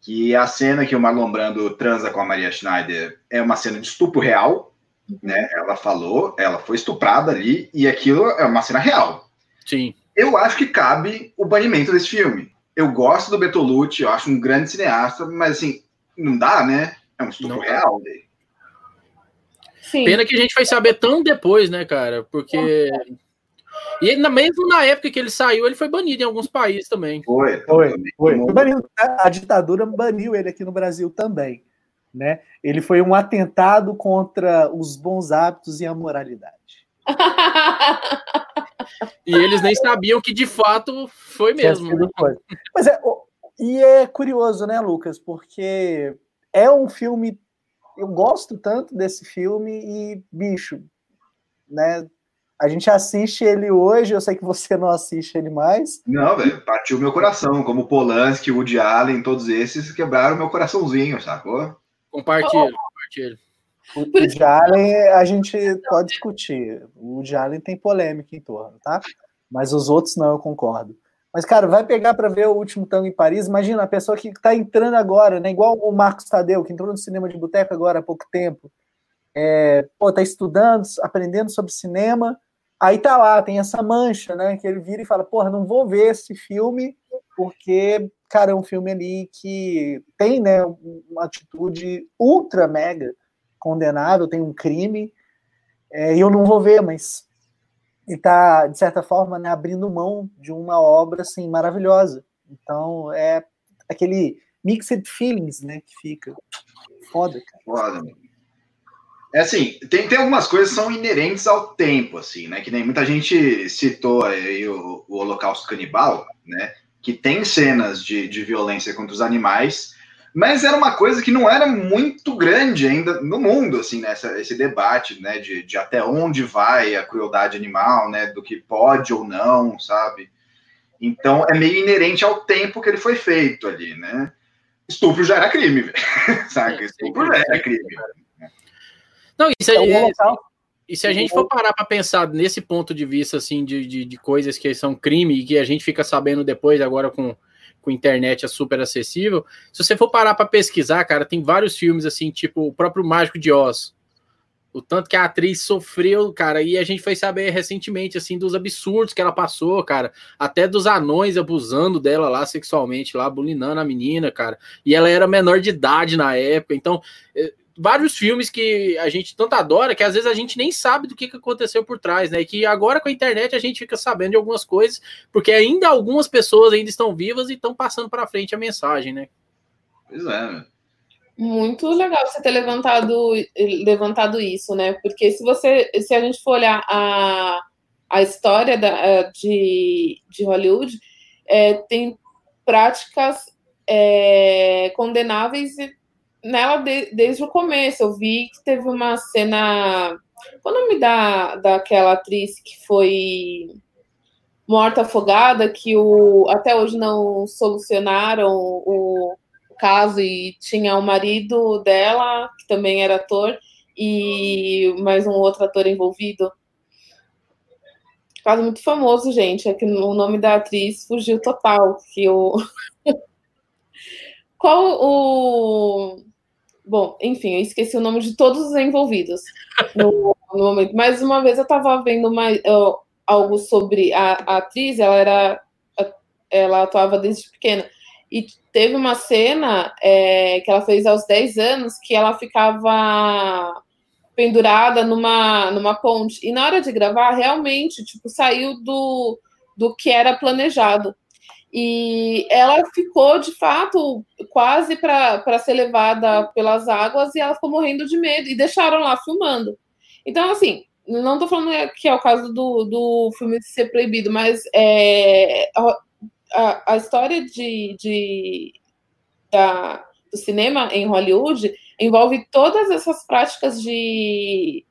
Que a cena que o Marlon Brando transa com a Maria Schneider é uma cena de estupro real, né? Ela falou, ela foi estuprada ali e aquilo é uma cena real. Sim. Eu acho que cabe o banimento desse filme. Eu gosto do Bertolucci, eu acho um grande cineasta, mas assim, não dá, né? É um estupro Não real dele. Sim. Pena que a gente foi saber tão depois, né, cara? Porque. E ele, na- mesmo na época que ele saiu, ele foi banido em alguns países também. Foi, Foi, foi. Foi banido. A ditadura baniu ele aqui no Brasil também. Né? Ele foi um atentado contra os bons hábitos e a moralidade. E eles nem sabiam que de fato foi mesmo. coisa. Mas é, e é curioso, né, Lucas? Porque é um filme. Eu gosto tanto desse filme e, bicho, né? A gente assiste ele hoje, eu sei que você não assiste ele mais. Não, velho, partiu meu coração. Como Polanski, Woody Allen, todos esses quebraram meu coraçãozinho, sacou? Compartilha, compartilha. O Woody Allen a gente pode discutir. O Woody Allen tem polêmica em torno, tá? Mas os outros não, eu concordo. Mas, cara, vai pegar para ver o último tango em Paris. Imagina a pessoa que está entrando agora, né? Igual o Marcos Tadeu, que entrou no cinema de boteco agora há pouco tempo. É, pô, tá estudando, aprendendo sobre cinema. Aí tá lá, tem essa mancha, né? Que ele vira e fala, porra, não vou ver esse filme, porque, cara, é um filme ali que tem, né, uma atitude ultra mega condenável, tem um crime, é, e eu não vou ver, mas ele está, de certa forma, né, abrindo mão de uma obra assim, maravilhosa. Então, é aquele mixed feelings né, que fica. Foda, cara. Foda. É assim, tem, tem algumas coisas que são inerentes ao tempo, assim, né? Que nem muita gente citou aí o, o Holocausto Canibal, né? Que tem cenas de, de violência contra os animais, mas era uma coisa que não era muito grande ainda no mundo, assim, né? Essa, esse debate, né? De, de até onde vai a crueldade animal, né? Do que pode ou não, sabe? Então é meio inerente ao tempo que ele foi feito ali, né? Estupro já era crime, velho. Saca? Estupro já era crime. Não, isso É é. E se a gente for parar para pensar nesse ponto de vista, assim, de, de, de, coisas que são crime e que a gente fica sabendo depois, agora com, com internet é super acessível, se você for parar para pesquisar, cara, tem vários filmes, assim, tipo o próprio Mágico de Oz. O tanto que a atriz sofreu, cara, e a gente foi saber recentemente, assim, dos absurdos que ela passou, cara, até dos anões abusando dela lá sexualmente, lá, bulinando a menina, cara, e ela era menor de idade na época, então vários filmes que a gente tanto adora que às vezes a gente nem sabe do que, que aconteceu por trás, né? E que agora com a internet a gente fica sabendo de algumas coisas, porque ainda algumas pessoas ainda estão vivas e estão passando para frente a mensagem, né? Pois é, né? Muito legal você ter levantado, levantado isso, né? Porque se você, se a gente for olhar a, a história da, de, de Hollywood, é, tem práticas é, condenáveis nela de, desde o começo. Eu vi que teve uma cena. Qual o nome da, daquela atriz que foi morta afogada, que o, até hoje não solucionaram o, caso e tinha o marido dela, que também era ator, e mais um outro ator envolvido. Caso muito famoso, gente. É que o nome da atriz fugiu total. Que o... Qual o Bom, enfim, eu esqueci o nome de todos os envolvidos no, no momento. Mas uma vez eu estava vendo uma, algo sobre a, a, atriz, ela era. Ela atuava desde pequena. E teve uma cena é, que ela fez aos 10 anos que ela ficava pendurada numa, numa ponte. E na hora de gravar, realmente, tipo, saiu do, do que era planejado. E ela ficou, de fato, quase para ser levada pelas águas e ela ficou morrendo de medo e deixaram lá filmando. Então, assim, não estou falando que é o caso do, do filme ser proibido, mas é, a, a história de, de, da, do cinema em Hollywood envolve todas essas práticas de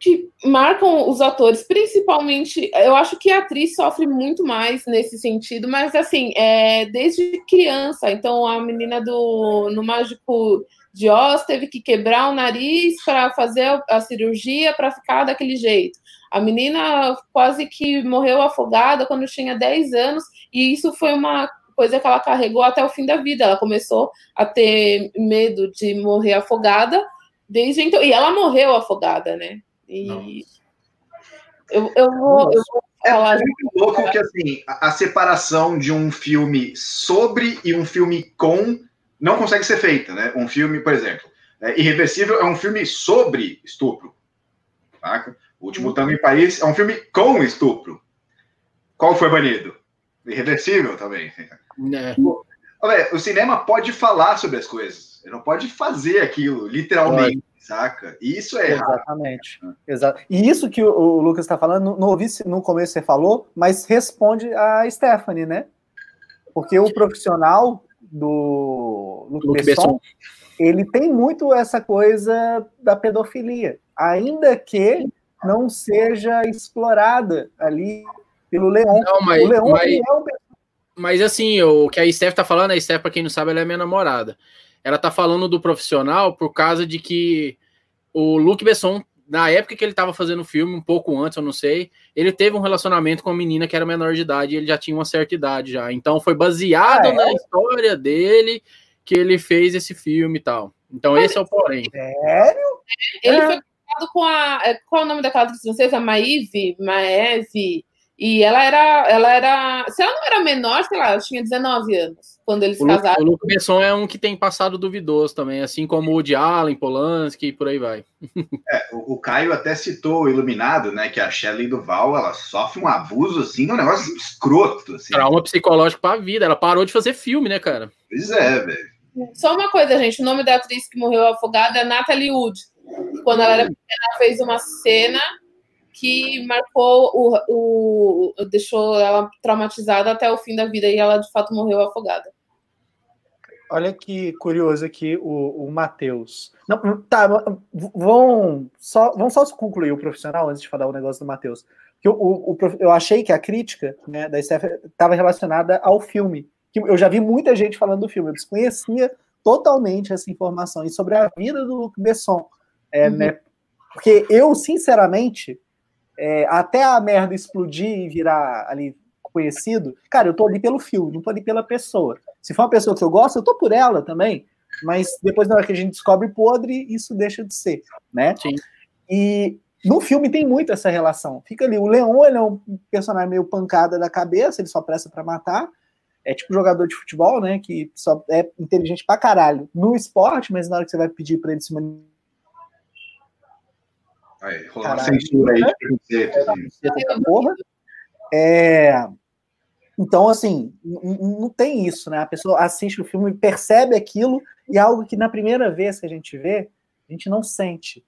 que marcam os atores, principalmente, eu acho que a atriz sofre muito mais nesse sentido, mas assim, é, desde criança, então a menina do no Mágico de Oz teve que quebrar o nariz para fazer a cirurgia para ficar daquele jeito. A menina quase que morreu afogada quando tinha 10 anos, e isso foi uma coisa que ela carregou até o fim da vida. Ela começou a ter medo de morrer afogada desde então, e ela morreu afogada, né? E eu, eu, vou, eu vou é falar. É muito louco que assim, a, a, separação de um filme sobre e um filme com não consegue ser feita, né? Um filme, por exemplo, é, Irreversível é um filme sobre estupro. Saca? O Último uhum. Tango em Paris é um filme com estupro. Qual foi banido? Irreversível também. É. Olha, o cinema pode falar sobre as coisas. Ele não pode fazer aquilo, literalmente. Saca? Isso é Exatamente. Errado. Exato. E isso que o, o Lucas está falando, não, não ouvi no começo você falou, mas responde a Stephanie, né? Porque o profissional do Luke Besson, ele tem muito essa coisa da pedofilia, ainda que não seja explorada ali pelo Leon. Não, mas, o Leon mas, é o mas assim, o que a Steph tá falando, a Steph, para quem não sabe, ela é minha namorada. Ela tá falando do profissional por causa de que o Luke Besson, na época que ele estava fazendo o filme, um pouco antes, eu não sei, ele teve um relacionamento com uma menina que era menor de idade e ele já tinha uma certa idade já. Então foi baseado ah, é? na história dele que ele fez esse filme e tal. Então Mas, esse é o porém. Sério? Ele é. foi casado com a. Qual é o nome daquela atriz francesa? Maeve? Maeve? E ela era, ela era. Se ela não era menor, sei lá, ela tinha 19 anos quando eles o casaram. o Luke Besson é um que tem passado duvidoso também, assim como o de Allen, Polanski e por aí vai. É, o, o, Caio até citou o Iluminado, né? Que a Shelley Duval ela sofre um abuso, assim, um negócio escroto. Assim. Trauma psicológico pra vida. Ela parou de fazer filme, né, cara? Pois é, velho. Só uma coisa, gente. O nome da atriz que morreu afogada é Natalie Wood. Quando ela era pequena, ela fez uma cena que marcou o, o deixou ela traumatizada até o fim da vida e ela de fato morreu afogada. Olha que curioso aqui o, o Matheus. Não, tá, vão só, vão só concluir o profissional antes de falar o negócio do Matheus. O, o, o, eu achei que a crítica né, da Steph estava relacionada ao filme. Que eu já vi muita gente falando do filme, eu desconhecia totalmente essa informação e sobre a vida do Luc Besson. É, uhum. né, porque eu, sinceramente, é, até a merda explodir e virar ali conhecido, cara, eu tô ali pelo filme, não tô ali pela pessoa. Se for uma pessoa que eu gosto, eu tô por ela também, mas depois na hora que a gente descobre podre, isso deixa de ser, né? Sim. E no filme tem muito essa relação. Fica ali, o Leon, ele é um personagem meio pancada da cabeça, ele só presta para matar. É tipo jogador de futebol, né, que só é inteligente pra caralho no esporte, mas na hora que você vai pedir para ele se Aí, censura aí de preconceito. Porra. É, então, assim, não tem isso, né? A pessoa assiste o filme, percebe aquilo, e é algo que na primeira vez que a gente vê, a gente não sente.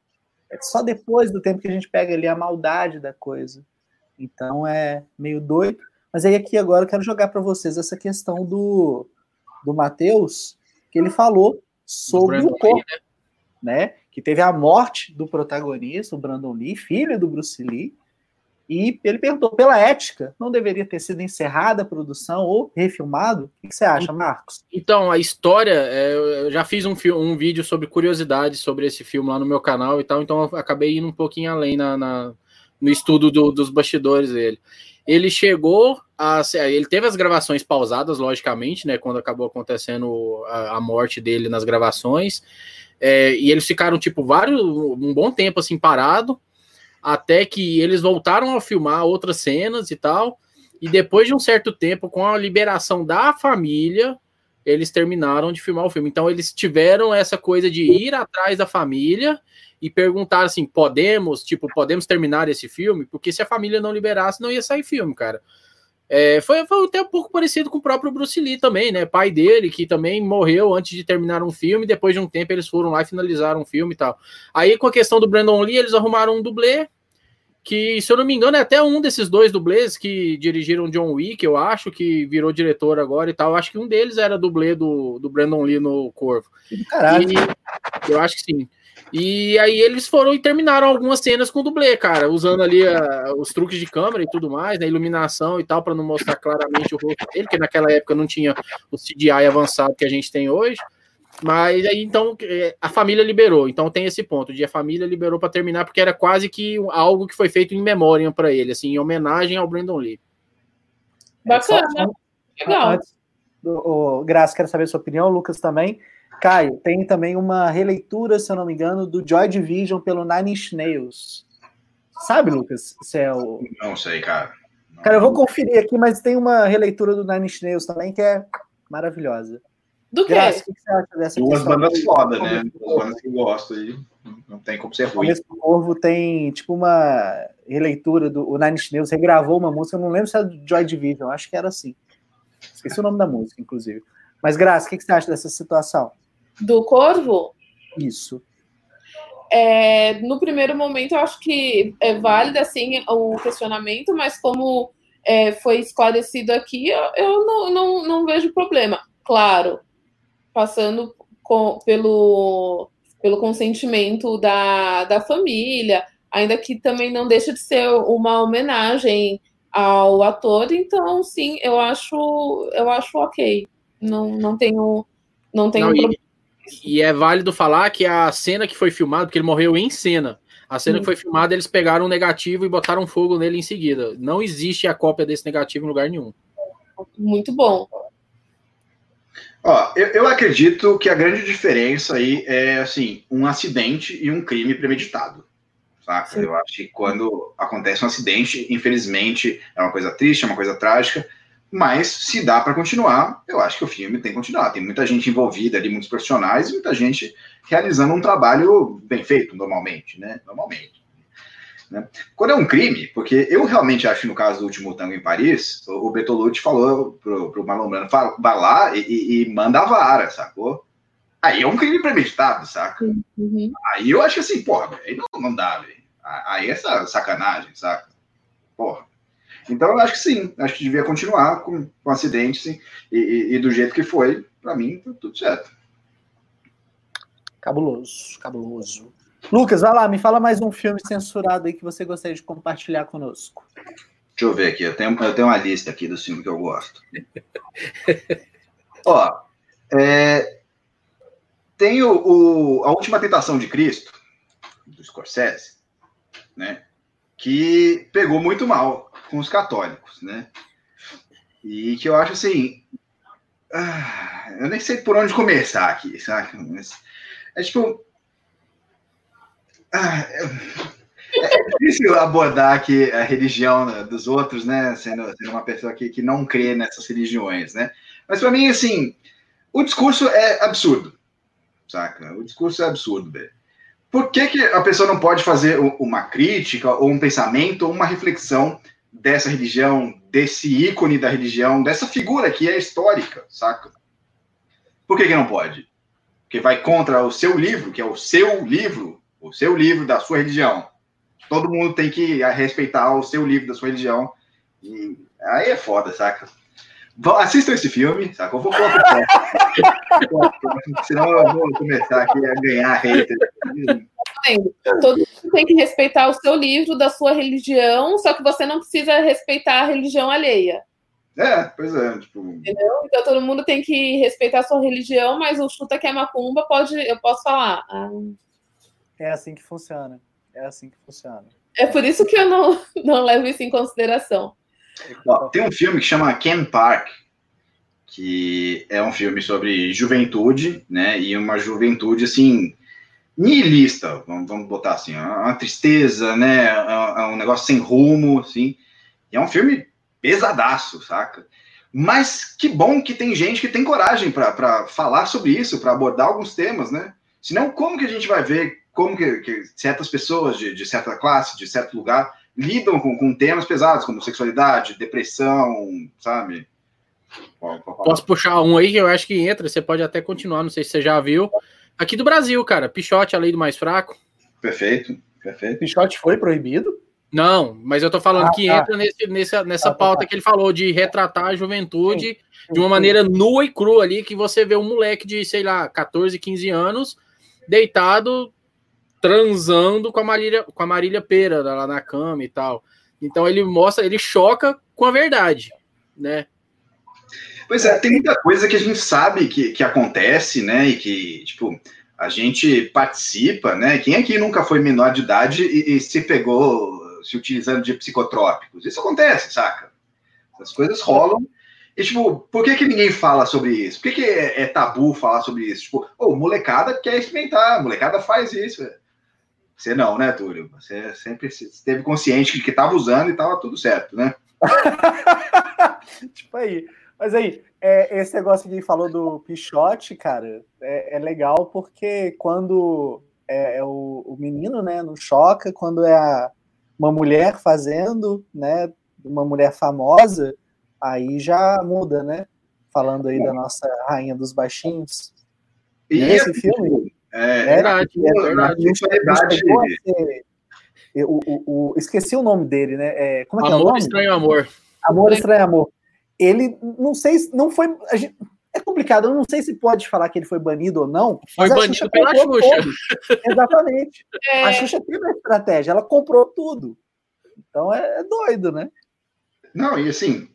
É só depois do tempo que a gente pega ali a maldade da coisa. Então é meio doido. Mas aí aqui agora eu quero jogar para vocês essa questão do, do Matheus, que ele falou sobre o corpo, né? Que teve a morte do protagonista, o Brandon Lee, filho do Bruce Lee, e ele perguntou pela ética, não deveria ter sido encerrada a produção ou refilmado? O que você acha, Marcos? Então, a história, é, eu já fiz um, um vídeo sobre curiosidades sobre esse filme lá no meu canal e tal, então eu acabei indo um pouquinho além na, na no estudo do, dos bastidores dele. Ele chegou a. Ele teve as gravações pausadas, logicamente, né? Quando acabou acontecendo a, a morte dele nas gravações. É, e eles ficaram, tipo, vários. um bom tempo assim parado. Até que eles voltaram a filmar outras cenas e tal. E depois de um certo tempo, com a liberação da família, eles terminaram de filmar o filme. Então eles tiveram essa coisa de ir atrás da família e perguntar assim: podemos, tipo, podemos terminar esse filme? Porque se a família não liberasse, não ia sair filme, cara. É, foi, foi até um pouco parecido com o próprio Bruce Lee também, né? Pai dele, que também morreu antes de terminar um filme, depois de um tempo eles foram lá e finalizaram um filme e tal. Aí, com a questão do Brandon Lee, eles arrumaram um dublê, que, se eu não me engano, é até um desses dois dublês que dirigiram John Wick, eu acho, que virou diretor agora e tal. Eu acho que um deles era dublê do, do Brandon Lee no Corvo. Caralho. E, eu acho que sim. E aí eles foram e terminaram algumas cenas com dublê, cara, usando ali a, os truques de câmera e tudo mais, né, iluminação e tal, para não mostrar claramente o rosto dele, que naquela época não tinha o CGI avançado que a gente tem hoje. Mas aí então é, a família liberou. Então tem esse ponto de a família liberou para terminar porque era quase que algo que foi feito em memória para ele, assim, em homenagem ao Brandon Lee. Bacana. É, Legal. Antes, o, Graça, quero saber a sua opinião, Lucas também. Caio, tem também uma releitura, se eu não me engano, do Joy Division pelo Nine Inch Nails. Sabe, Lucas? Se é o... Não sei, cara. Não. Cara, eu vou conferir aqui, mas tem uma releitura do Nine Inch Nails também que é maravilhosa. Do que? Graça, o que você acha dessa Duas bandas foda, né? Duas bandas que eu gosto aí. Não tem como ser ruim. O Corvo tem, tipo, uma releitura do o Nine Inch Nails, regravou uma música, eu não lembro se era do Joy Division, acho que era assim. Esqueci o nome da música, inclusive. Mas, Graça, o que você acha dessa situação? Do Corvo? Isso. É, no primeiro momento, eu acho que é válido, assim, o questionamento, mas como é, foi esclarecido aqui, eu, eu não, não, não vejo problema. Claro, passando com, pelo, pelo consentimento da, da família, ainda que também não deixa de ser uma homenagem ao ator, então sim, eu acho eu acho ok. Não, não tenho não tenho não, problema. E, e, é válido falar que a cena que foi filmada, porque ele morreu em cena. A cena que foi filmada, eles pegaram um negativo e botaram fogo nele em seguida. Não existe a cópia desse negativo em lugar nenhum. Muito bom. Ó, eu, eu, acredito que a grande diferença aí é assim um acidente e um crime premeditado. Saca? Eu acho que quando acontece um acidente, infelizmente, é uma coisa triste, é uma coisa trágica, mas se dá para continuar, eu acho que o filme tem que continuar. Tem muita gente envolvida ali, muitos profissionais, e muita gente realizando um trabalho bem feito, normalmente, né? Normalmente. Né? Quando é um crime, porque eu realmente acho que no caso do último tango em Paris, o Bertolucci falou pro, pro Marlon Brando, vai lá e, e, manda a vara, sacou? Aí é um crime premeditado, saca? Uhum. Aí eu acho que assim, porra, aí não, não dá, velho. Aí é essa sacanagem, saca? Porra. Então eu acho que sim, acho que devia continuar com, com acidente, sim, e, e, e do jeito que foi, para mim, tá tudo certo. Cabuloso, cabuloso. Lucas, vai lá, me fala mais um filme censurado aí que você gostaria de compartilhar conosco. Deixa eu ver aqui, eu tenho, eu tenho uma lista aqui dos filmes que eu gosto. Ó, é, tem o, o, A Última Tentação de Cristo, do Scorsese, né? Que pegou muito mal com os católicos, né? E que eu acho assim. Ah, eu nem sei por onde começar aqui, sabe? Mas, é tipo ah, é, é difícil abordar aqui a religião dos outros, né? Sendo, sendo uma pessoa que, que não crê nessas religiões, né? Mas para mim, assim, o discurso é absurdo, saca? O discurso é absurdo, velho. Por que, que a pessoa não pode fazer uma crítica, ou um pensamento, ou uma reflexão dessa religião, desse ícone da religião, dessa figura que é histórica, saca? Por que, que não pode? Porque vai contra o seu livro, que é o seu livro, o seu livro da sua religião. Todo mundo tem que respeitar o seu livro da sua religião. E aí é foda, saca? Assistam esse filme, saca? Eu vou colocar. Senão eu vou começar aqui a ganhar hater. Todo mundo tem que respeitar o seu livro da sua religião, só que você não precisa respeitar a religião alheia. É, pois é. Tipo... Entendeu? Então todo mundo tem que respeitar a sua religião, mas o chuta que é macumba pode, eu posso falar. Ah, é assim que funciona. É assim que funciona. É por isso que eu não, não levo isso em consideração. Ó, tem um filme que chama Ken Park, que é um filme sobre juventude, né? E uma juventude assim nihilista, vamos, vamos botar assim, uma tristeza, né? É um negócio sem rumo, assim. E é um filme pesadaço, saca? Mas que bom que tem gente que tem coragem para falar sobre isso, para abordar alguns temas, né? Senão, como que a gente vai ver como que, que certas pessoas de, de, certa classe, de certo lugar, lidam com, com, temas pesados, como sexualidade, depressão, sabe? Posso puxar um aí que eu acho que entra, você pode até continuar, não sei se você já viu. Aqui do Brasil, cara, Pichote, a lei do mais fraco. Perfeito, perfeito. Pichote foi proibido? Não, mas eu tô falando ah, que tá. entra nesse, nessa, nessa ah, tá, pauta tá. que ele falou de retratar a juventude sim, de uma sim. maneira nua e crua ali, que você vê um moleque de, sei lá, 14, 15 anos deitado transando com a Marília, com a Marília Pera lá na cama e tal. Então ele mostra, ele choca com a verdade, né? Pois é, tem muita coisa que a gente sabe que, que acontece, né? E que, tipo, a gente participa, né? Quem aqui nunca foi menor de idade e, e se pegou se utilizando de psicotrópicos. Isso acontece, saca? Essas coisas rolam. E, tipo, por que, que ninguém fala sobre isso? Por que, que é, é tabu falar sobre isso? Tipo, oh, molecada quer experimentar, molecada faz isso. Você não, né, Túlio? Você sempre esteve consciente de que estava usando e estava tudo certo, né? tipo aí. Mas aí, é, esse negócio que falou do Pichote, cara, é, é legal porque quando é, é o, o, menino, né, não choca, quando é a, uma mulher fazendo, né, uma mulher famosa, aí já muda, né? Falando aí da nossa rainha dos baixinhos. E esse é, filme é, é verdade, é, verdade. verdade. O, o, o, esqueci o nome dele, né? É, como é que amor, é o nome? Estranho Amor. Amor Estranho Amor. Ele, não sei, não foi. Gente, é complicado, eu não sei se pode falar que ele foi banido ou não. Foi banido pela Xuxa. Exatamente. É... A Xuxa teve uma estratégia, ela comprou tudo. Então é, é doido, né? Não, e assim,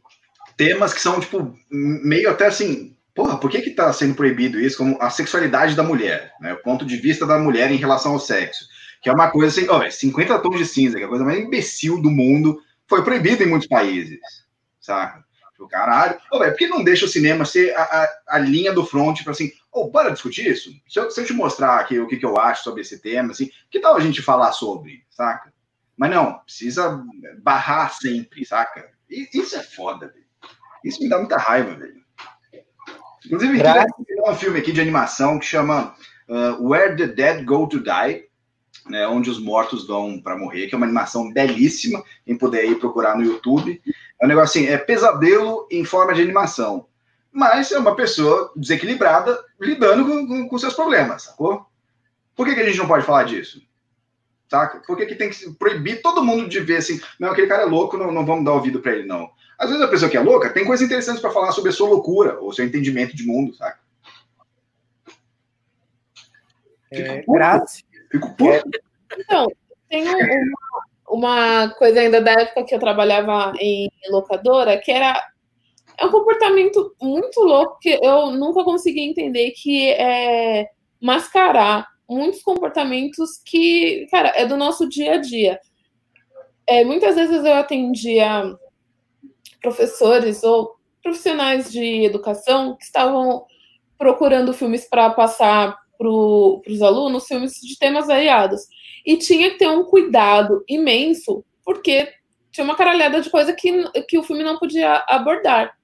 temas que são, tipo, meio até assim. Porra, por que que tá sendo proibido isso? Como a sexualidade da mulher, né? O ponto de vista da mulher em relação ao sexo. Que é uma coisa assim, ó, 50 tons de cinza, que é a coisa mais imbecil do mundo, foi proibido em muitos países, saca? Tipo, caralho. Ô, véio, por que não deixa o cinema ser a, a, a linha do front para assim, ô, oh, discutir isso? Se eu, se eu, te mostrar aqui o que, que eu acho sobre esse tema, assim, que tal a gente falar sobre, saca? Mas não, precisa barrar sempre, saca? Isso é foda, velho. Isso me dá muita raiva, velho. Inclusive, tem um filme aqui de animação que chama uh, Where the Dead Go to Die, né, onde os mortos vão para morrer, que é uma animação belíssima, quem puder ir procurar no YouTube. É um negócio assim, é pesadelo em forma de animação. Mas é uma pessoa desequilibrada lidando com, com, com seus problemas, sacou? Por que, que, a gente não pode falar disso? Saca? Por que, que tem que proibir todo mundo de ver assim, não, aquele cara é louco, não, não vamos dar ouvido para ele, não. Às vezes a pessoa que é louca tem coisas interessantes para falar sobre a sua loucura, ou seu entendimento de mundo, saca? É, Graças. Fico puto. É, então, tem uma, uma coisa ainda da época que eu trabalhava em locadora, que era é um comportamento muito louco que eu nunca consegui entender, que é mascarar muitos comportamentos que, cara, é do nosso dia a dia. É, muitas vezes eu atendia professores ou profissionais de educação que estavam procurando filmes para passar para os alunos, filmes de temas variados. E tinha que ter um cuidado imenso, porque tinha uma caralhada de coisa que, que o filme não podia abordar.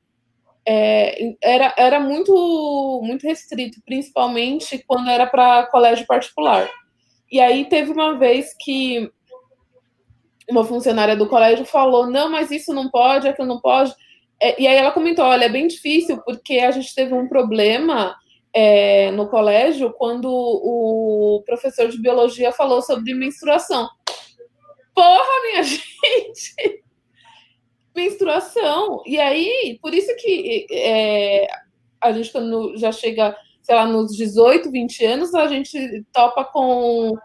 É, era, era muito, muito restrito, principalmente quando era para colégio particular. E aí teve uma vez que uma funcionária do colégio falou: não, mas isso não pode, aquilo não pode. É, e aí ela comentou: olha, é bem difícil, porque a gente teve um problema é, no colégio quando o professor de biologia falou sobre menstruação. Porra, minha gente! menstruação. E aí, por isso que é, a gente, quando já chega, sei lá, nos 18, 20 anos, a gente topa com,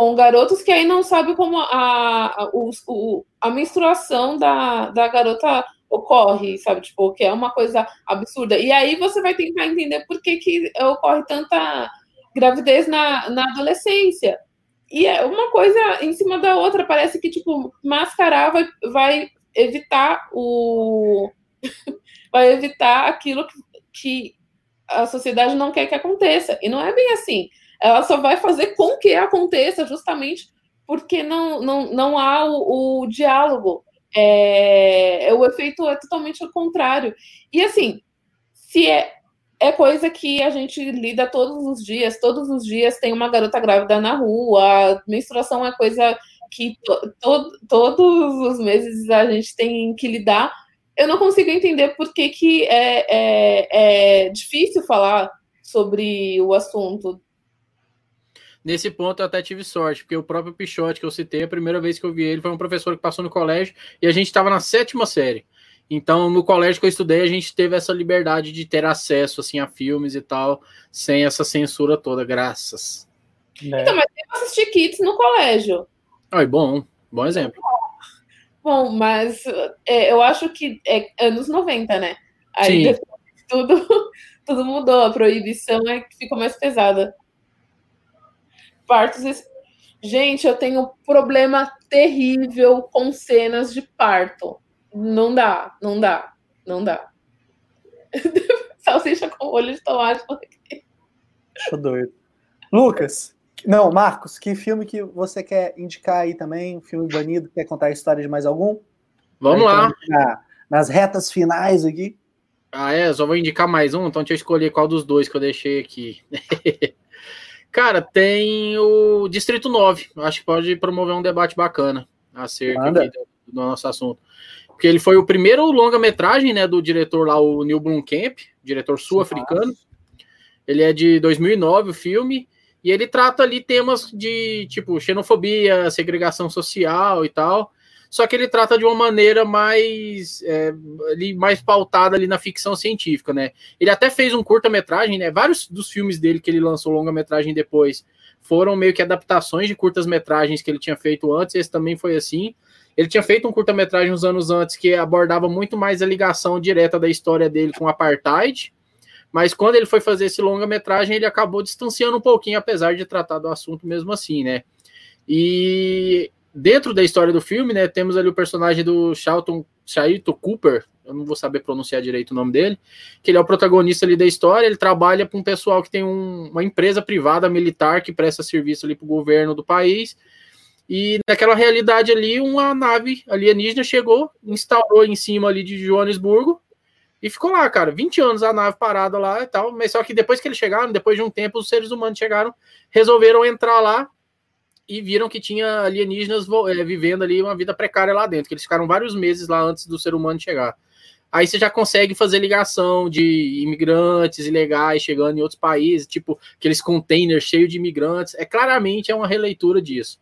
com garotos que aí não sabe como a, a, o, a menstruação da, da garota ocorre, sabe? Tipo, que é uma coisa absurda. E aí você vai tentar entender por que, que ocorre tanta gravidez na, na adolescência. E é uma coisa em cima da outra, parece que, tipo, mascarar vai, vai evitar o. vai evitar aquilo que, que a sociedade não quer que aconteça. E não é bem assim. Ela só vai fazer com que aconteça justamente porque não, não, não há o, o diálogo. É, é, o efeito é totalmente o contrário. E assim, se é, é coisa que a gente lida todos os dias, todos os dias tem uma garota grávida na rua, a menstruação é coisa que to, to, todos os meses a gente tem que lidar. Eu não consigo entender por que, que é, é, é difícil falar sobre o assunto Nesse ponto eu até tive sorte, porque o próprio Pichote que eu citei, a primeira vez que eu vi ele foi um professor que passou no colégio e a gente estava na sétima série. Então, no colégio que eu estudei, a gente teve essa liberdade de ter acesso assim a filmes e tal, sem essa censura toda, graças. Né? Então, mas eu assisti Kids no colégio. Ai, bom, bom exemplo. Bom, mas é, eu acho que é anos 90, né? Aí Sim. depois tudo, tudo mudou, a proibição é que ficou mais pesada partos. Gente, eu tenho um problema terrível com cenas de parto. Não dá, não dá, não dá. Salsicha com olho de tomate. Tô doido. Lucas, não, Marcos, que filme que você quer indicar aí também? Um filme banido, quer contar a história de mais algum? Vamos lá. Na, nas retas finais aqui. Ah, é? Só vou indicar mais um, então deixa eu escolher qual dos dois que eu deixei aqui. Cara, tem o Distrito 9. Acho que pode promover um debate bacana acerca do, do nosso assunto. Porque ele foi o primeiro longa-metragem né, do diretor lá, o Neil Blomkamp, diretor sul-africano. Ele é de 2009, o filme. E ele trata ali temas de, tipo, xenofobia, segregação social e tal só que ele trata de uma maneira mais é, ali, mais pautada ali na ficção científica, né? Ele até fez um curta-metragem, né? Vários dos filmes dele que ele lançou longa-metragem depois foram meio que adaptações de curtas-metragens que ele tinha feito antes, esse também foi assim. Ele tinha feito um curta-metragem uns anos antes que abordava muito mais a ligação direta da história dele com o apartheid, mas quando ele foi fazer esse longa-metragem, ele acabou distanciando um pouquinho, apesar de tratar do assunto mesmo assim, né? E dentro da história do filme, né, temos ali o personagem do Charlton Shaito Cooper, eu não vou saber pronunciar direito o nome dele, que ele é o protagonista ali da história, ele trabalha com um pessoal que tem um, uma empresa privada militar que presta serviço ali para o governo do país, e naquela realidade ali, uma nave alienígena chegou, instalou em cima ali de Joanesburgo, e ficou lá, cara, 20 anos a nave parada lá e tal, mas só que depois que eles chegaram, depois de um tempo, os seres humanos chegaram, resolveram entrar lá e viram que tinha alienígenas é, vivendo ali uma vida precária lá dentro, que eles ficaram vários meses lá antes do ser humano chegar. Aí você já consegue fazer ligação de imigrantes ilegais chegando em outros países, tipo aqueles containers cheios de imigrantes. É claramente é uma releitura disso.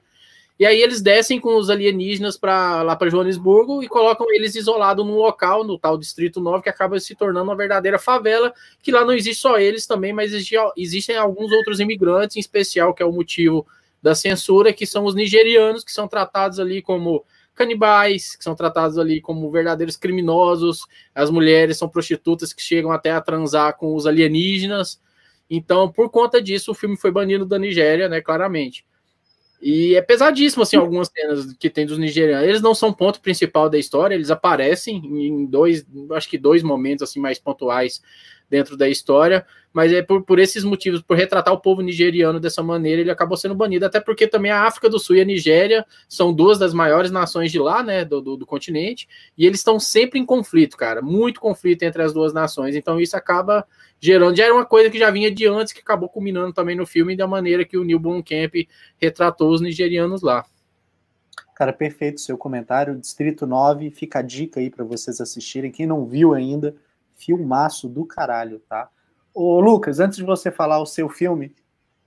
E aí eles descem com os alienígenas para lá para Joanesburgo e colocam eles isolados num local, no tal Distrito 9, que acaba se tornando uma verdadeira favela, que lá não existe só eles também, mas existem alguns outros imigrantes, em especial, que é o motivo da censura, que são os nigerianos, que são tratados ali como canibais, que são tratados ali como verdadeiros criminosos, as mulheres são prostitutas que chegam até a transar com os alienígenas. Então, por conta disso, o filme foi banido da Nigéria, né, claramente. E é pesadíssimo, assim, algumas cenas que tem dos nigerianos. Eles não são ponto principal da história, eles aparecem em dois, acho que dois momentos, assim, mais pontuais dentro da história, mas é por, por esses motivos, por retratar o povo nigeriano dessa maneira, ele acabou sendo banido, até porque também a África do Sul e a Nigéria são duas das maiores nações de lá, né, do, do, do continente, e eles estão sempre em conflito, cara, muito conflito entre as duas nações, então isso acaba gerando, já era uma coisa que já vinha de antes, que acabou culminando também no filme, da maneira que o Neil Blomkamp retratou os nigerianos lá. Cara, perfeito seu comentário. Distrito 9, fica a dica aí para vocês assistirem. Quem não viu ainda, filmaço do caralho, tá? Ô, Lucas, antes de você falar o seu filme,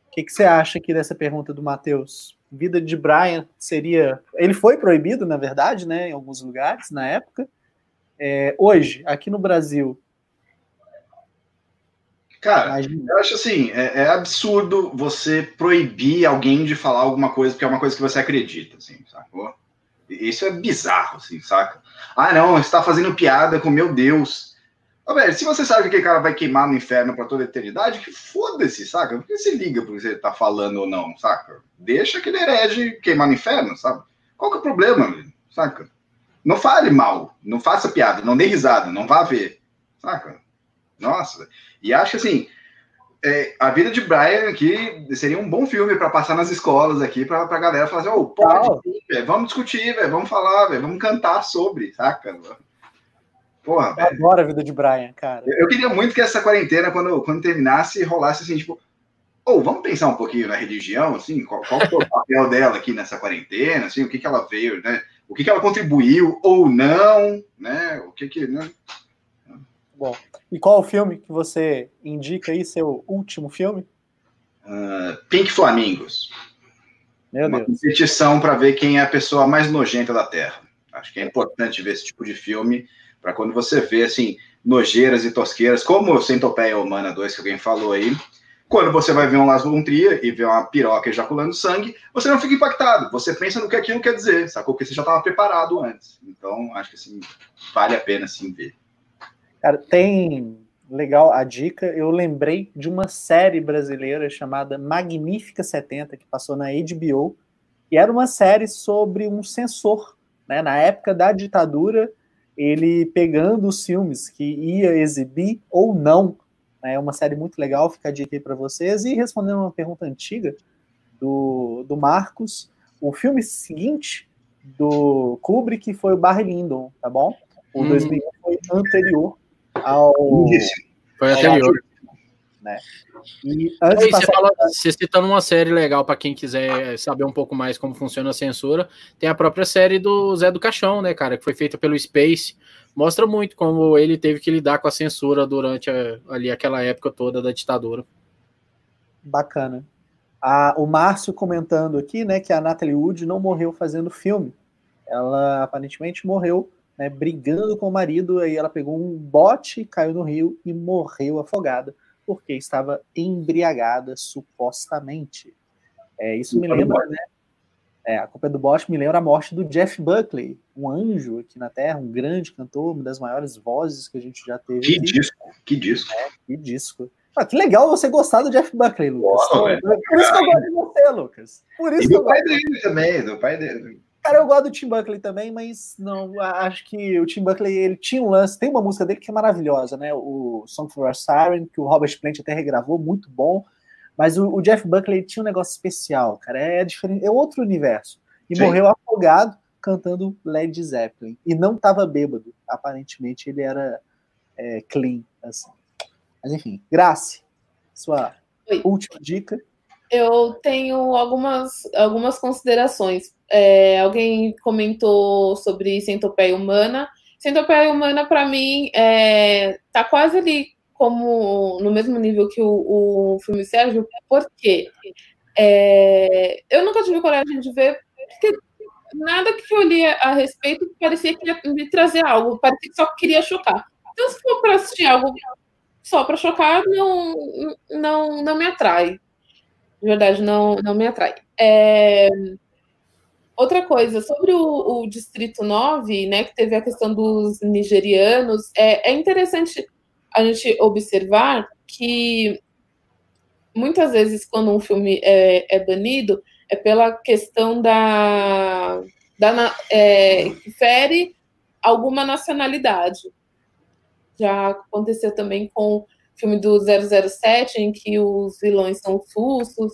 o que, que você acha aqui dessa pergunta do Matheus? Vida de Brian seria. Ele foi proibido, na verdade, né, em alguns lugares na época. É, hoje, aqui no Brasil. Cara, Imagina. eu acho assim: é, é, absurdo você proibir alguém de falar alguma coisa porque é uma coisa que você acredita, assim, sacou? Isso é bizarro, assim, saca? Ah, não, você está fazendo piada com meu Deus Ô, velho, se você sabe que aquele cara vai queimar no inferno para toda a eternidade, que foda-se, saca? Por que se liga porque você tá falando ou não, saca? Deixa aquele herege queimar no inferno, sabe? Qual que é o problema, saca? Não fale mal, não faça piada, não dê risada, não vá ver. Saca? Nossa. E acho que assim, é, a vida de Brian aqui seria um bom filme para passar nas escolas aqui, para a galera falar assim, oh, pode, véio, vamos discutir, véio, vamos falar, véio, vamos cantar sobre, saca? Porra, eu adoro a vida de Brian, cara. Eu, eu, queria muito que essa quarentena, quando, quando terminasse, rolasse assim, tipo, ou oh, vamos pensar um pouquinho na religião, assim, qual, qual foi o papel dela aqui nessa quarentena, assim, o que, que ela veio, né? O que, que ela contribuiu ou não, né? O que que, né? Bom, e qual o filme que você indica aí, seu último filme? Uh, Pink Flamingos. Meu Uma Deus. competição para ver quem é a pessoa mais nojenta da Terra. Acho que é importante ver esse tipo de filme para quando você vê assim nojeiras e tosqueiras, como o Centopeia Humana 2 que alguém falou aí, quando você vai ver um Las Tria e ver uma piroca ejaculando sangue, você não fica impactado. Você pensa no que aquilo quer dizer, sacou? Porque você já estava preparado antes. Então, acho que assim, vale a pena sim ver. Cara, tem legal a dica. Eu lembrei de uma série brasileira chamada Magnífica 70, que passou na HBO, e era uma série sobre um censor, né? Na época da ditadura, ele pegando os filmes que ia exibir ou não é uma série muito legal, fica a dica aí para vocês. E respondendo uma pergunta antiga do, do Marcos, o filme seguinte do Kubrick foi o Barry Lyndon, tá bom? O hum. 2001 foi anterior ao. Foi anterior. Né? E antes Aí, você, fala, você citando uma série legal para quem quiser saber um pouco mais como funciona a censura, tem a própria série do Zé do Caixão, né, cara, que foi feita pelo Space mostra muito como ele teve que lidar com a censura durante a, ali aquela época toda da ditadura. Bacana. A, o Márcio comentando aqui, né, que a Natalie Wood não morreu fazendo filme. Ela aparentemente morreu né, brigando com o marido, aí ela pegou um bote, caiu no rio e morreu afogada, porque estava embriagada, supostamente. É, isso me lembra, né? É, a culpa é do Bosch me lembra a morte do Jeff Buckley, um anjo aqui na Terra, um grande cantor, uma das maiores vozes que a gente já teve. Que disco, que disco. É, que disco. Ah, que legal você gostar do Jeff Buckley, Lucas. Por isso que eu gosto de você, Lucas. Por isso e do pai dele também, do pai dele. Cara, eu gosto do Tim Buckley também, mas não, acho que o Tim Buckley, ele tinha um lance, tem uma música dele que é maravilhosa, né? O Song for a Siren, que o Robert Plant até regravou, muito bom. Mas o, o Jeff Buckley tinha um negócio especial, cara. É diferente, é outro universo. E Sim. morreu afogado cantando Led Zeppelin. E não estava bêbado. Aparentemente ele era é, clean, assim. Mas enfim, Grace, sua Oi. última dica. Eu tenho algumas, algumas considerações. É, alguém comentou sobre centopeia humana. Centopeia humana, para mim, é, tá quase ali como no mesmo nível que o, o filme Sérgio, porque é, eu nunca tive coragem de ver, porque nada que eu li a respeito parecia que ia me trazer algo, parecia que só queria chocar. Então, se for para assistir algo só para chocar, não, não, não me atrai. De verdade, não, não me atrai. É, outra coisa, sobre o, o, Distrito 9, né, que teve a questão dos nigerianos, é, é interessante a gente observar que muitas vezes quando um filme é, é banido é pela questão da, da é, que fere alguma nacionalidade. Já aconteceu também com o filme do 007, em que os vilões são sussos,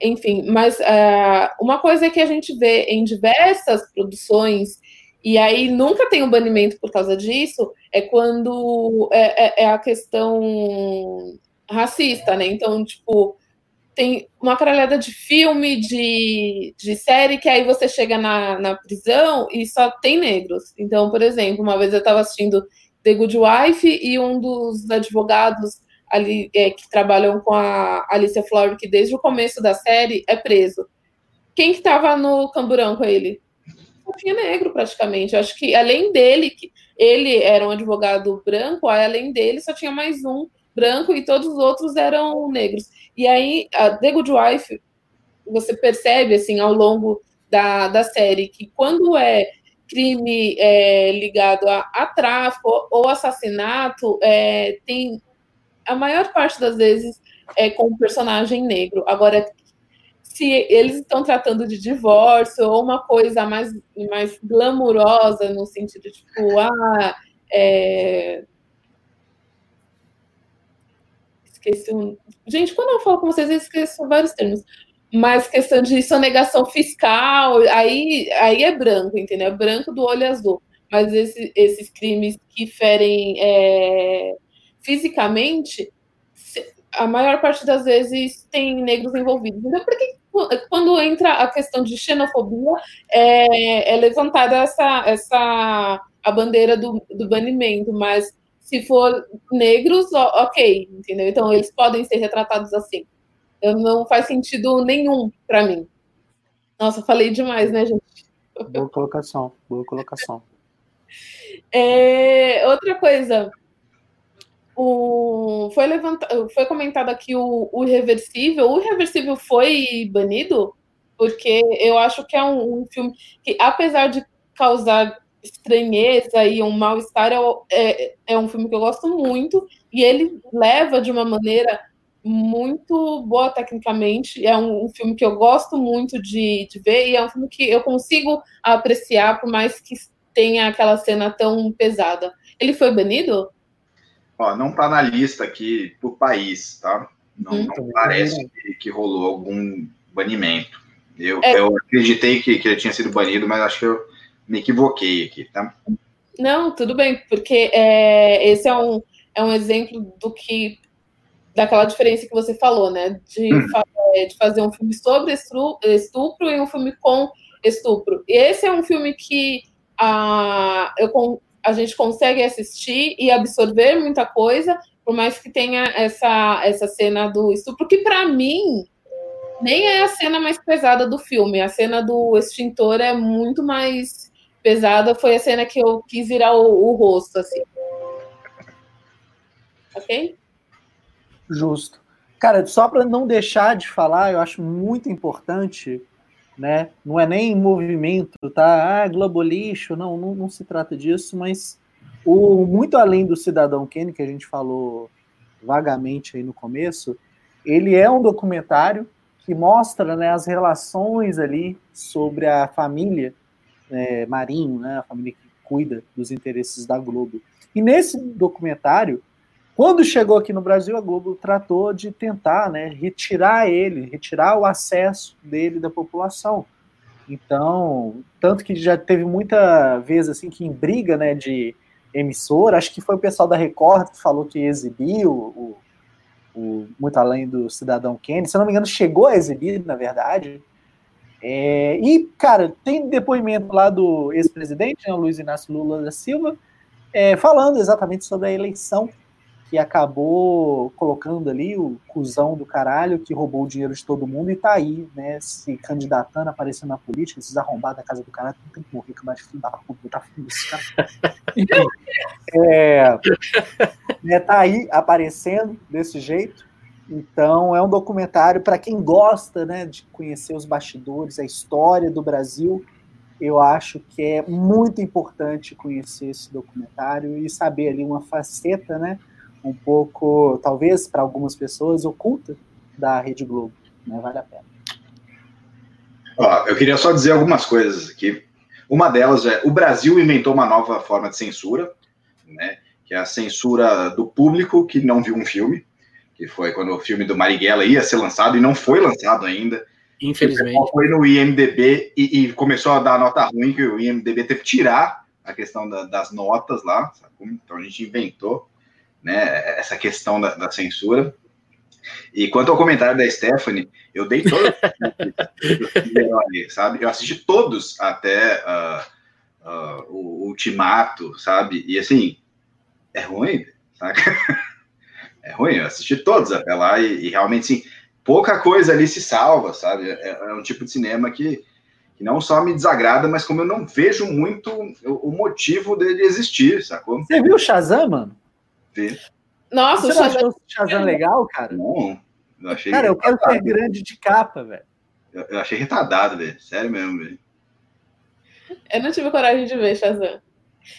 enfim, mas uh, uma coisa que a gente vê em diversas produções e aí nunca tem um banimento por causa disso, é quando é, é, é, a questão racista, né? Então, tipo, tem uma caralhada de filme, de, de série, que aí você chega na, na prisão e só tem negros. Então, por exemplo, uma vez eu estava assistindo The Good Wife e um dos advogados ali é, que trabalham com a Alicia Florrick desde o começo da série é preso. Quem que estava no camburão com ele? tinha negro praticamente. Eu acho que além dele, que ele era um advogado branco, além dele só tinha mais um branco e todos os outros eram negros. E aí, a The Good Wife, você percebe assim ao longo da, da série que quando é crime é, ligado a, a, tráfico ou assassinato, é, tem a maior parte das vezes é com um personagem negro. Agora, se eles estão tratando de divórcio ou uma coisa mais, mais glamurosa, no sentido, tipo, ah, é... esqueci um... Gente, quando eu falo com vocês, eu esqueço vários termos. Mas questão de sonegação fiscal, aí, aí é branco, entendeu? É branco do olho azul. Mas esse, esses crimes que ferem é, fisicamente, a maior parte das vezes tem negros envolvidos. Então, por que quando entra a questão de xenofobia, é, é levantada essa, essa a bandeira do, do banimento, mas se for negros, ok, entendeu? Então eles podem ser retratados assim. Não faz sentido nenhum para mim. Nossa, falei demais, né, gente? Boa colocação, boa colocação. É, outra coisa, o, foi, levantado, foi comentado aqui o, o Irreversível. O Irreversível foi banido? Porque eu acho que é um, um filme que, apesar de causar estranheza e um mal-estar, é, é, é um filme que eu gosto muito e ele leva de uma maneira muito boa tecnicamente. É um, um, filme que eu gosto muito de, de ver e é um filme que eu consigo apreciar, por mais que tenha aquela cena tão pesada. Ele foi banido? Ó, não está na lista aqui por país, tá? Não, hum, não parece que, que, rolou algum banimento. Eu, é. eu acreditei que, que ele tinha sido banido, mas acho que eu me equivoquei aqui, tá? Não, tudo bem, porque é, esse é um, é um exemplo do que daquela diferença que você falou, né? De, hum. É, de fazer um filme sobre estupro e um filme com estupro. E esse é um filme que a, eu, a gente consegue assistir e absorver muita coisa, por mais que tenha essa, essa cena do estupro, que para mim nem é a cena mais pesada do filme. A cena do extintor é muito mais pesada. Foi a cena que eu quis virar o, o rosto, assim. Ok? Justo. Cara, só para não deixar de falar, eu acho muito importante né? Não é nem movimento, tá? Ah, Globo lixo, não, não, não se trata disso, mas o muito além do Cidadão Kane, que a gente falou vagamente aí no começo, ele é um documentário que mostra né, as relações ali sobre a família é, Marinho, né, a família que cuida dos interesses da Globo. E nesse documentário, quando chegou aqui no Brasil, a Globo tratou de tentar né, retirar ele, retirar o acesso dele da população. Então, tanto que já teve muita vez assim que em briga né, de emissora, acho que foi o pessoal da Record que falou que exibiu o, o Muito Além do Cidadão Kennedy, se eu não me engano, chegou a exibir, na verdade. É, e, cara, tem depoimento lá do ex-presidente, né, Luiz Inácio Lula da Silva, é, falando exatamente sobre a eleição que acabou colocando ali o cuzão do caralho que roubou o dinheiro de todo mundo e tá aí, né, se candidatando, aparecendo na política, esses arrombados da casa do caralho, tem que morrer, que mais filho da puta, tá filho desse cara. é, né, tá aí aparecendo desse jeito. Então, é um documentário para quem gosta, né, de conhecer os bastidores, a história do Brasil. Eu acho que é muito importante conhecer esse documentário e saber ali uma faceta, né, um pouco, talvez para algumas pessoas, oculta da Rede Globo. Né? Vale a pena. Ó, eu queria só dizer algumas coisas aqui. Uma delas é: o Brasil inventou uma nova forma de censura, né, que é a censura do público que não viu um filme, que foi quando o filme do Marighella ia ser lançado e não foi lançado ainda. Infelizmente. Foi no IMDB e, e, começou a dar nota ruim, que o IMDB teve que tirar a questão da, das notas lá. Sabe? Então a gente inventou né, essa questão da, da censura. E quanto ao comentário da Stephanie, eu dei todos, sabe? Eu assisti todos até uh, uh, o Ultimato, sabe? E assim, é ruim, sabe? É ruim, eu assisti todos até lá e, e realmente, sim, pouca coisa ali se salva, sabe? É, é, um tipo de cinema que, que não só me desagrada, mas como eu não vejo muito o, o motivo dele existir, sacou? Você viu o Shazam, mano? Ver. Nossa, Você o Shazam... achou o Shazam legal, cara? Não, eu achei. Cara, eu quero ser grande de capa, velho. Eu, eu, achei retardado, velho. Sério mesmo, velho. Eu não tive coragem de ver Shazam.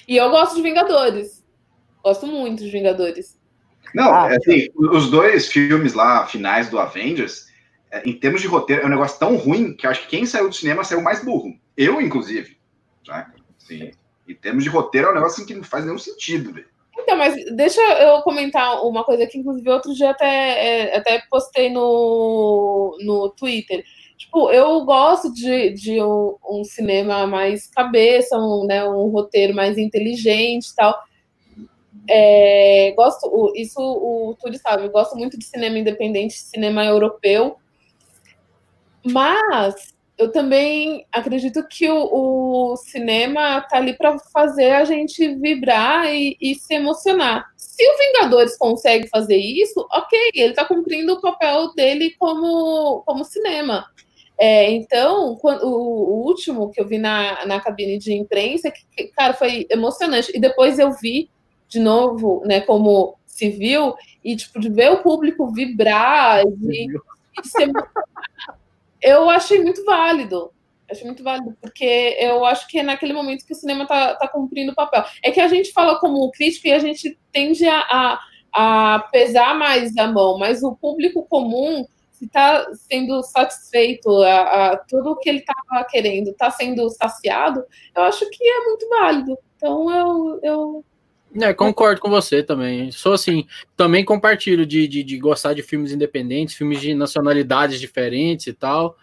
E eu gosto de Vingadores. Gosto muito de Vingadores. Não, ah, assim, os dois filmes lá, finais do Avengers, é, em termos de roteiro, é um negócio tão ruim que eu acho que quem saiu do cinema saiu mais burro. Eu, inclusive. Saca? Sim. Em termos de roteiro, é um negócio assim, que não faz nenhum sentido, velho. Então, mas deixa eu comentar uma coisa que, inclusive, outro dia até, é, até postei no, no Twitter. Tipo, eu gosto de, de um, um cinema mais cabeça, um, né, um roteiro mais inteligente e tal. É, gosto, isso o Túlio sabe, eu gosto muito de cinema independente, cinema europeu, mas eu também acredito que o, o cinema tá ali para fazer a gente vibrar e, e, se emocionar. Se o Vingadores consegue fazer isso, ok, ele está cumprindo o papel dele como, como cinema. É, então, quando, o, o, último que eu vi na, na cabine de imprensa, que, cara, foi emocionante. E depois eu vi de novo, né, como civil, e tipo, de ver o público vibrar, de, de ser... eu achei muito válido. Achei muito válido, porque eu acho que é naquele momento que o cinema está tá cumprindo o papel. É que a gente fala como crítico e a gente tende a, a, a pesar mais a mão, mas o público comum está sendo satisfeito, a, a, tudo o que ele estava querendo está sendo saciado, eu acho que é muito válido. Então eu, eu é, concordo com você também. Sou assim, também compartilho de, de, de, gostar de filmes independentes, filmes de nacionalidades diferentes e tal.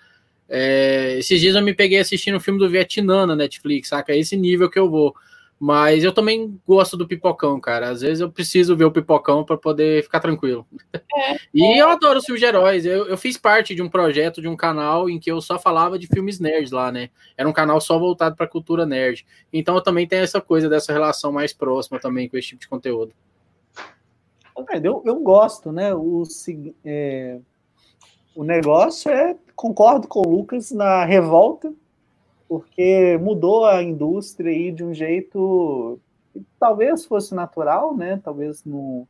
É, esses dias eu me peguei assistindo um filme do Vietnã na Netflix, saca? É esse nível que eu vou. Mas eu também gosto do pipocão, cara. Às vezes eu preciso ver o pipocão para poder ficar tranquilo. É, e eu adoro filmes de heróis. Eu, eu, fiz parte de um projeto, de um canal em que eu só falava de filmes nerds lá, né? Era um canal só voltado para cultura nerd. Então eu também tenho essa coisa dessa relação mais próxima também com esse tipo de conteúdo. É, eu, eu gosto, né? O, é, o negócio é, concordo com o Lucas na revolta porque mudou a indústria aí de um jeito que talvez fosse natural, né? Talvez não,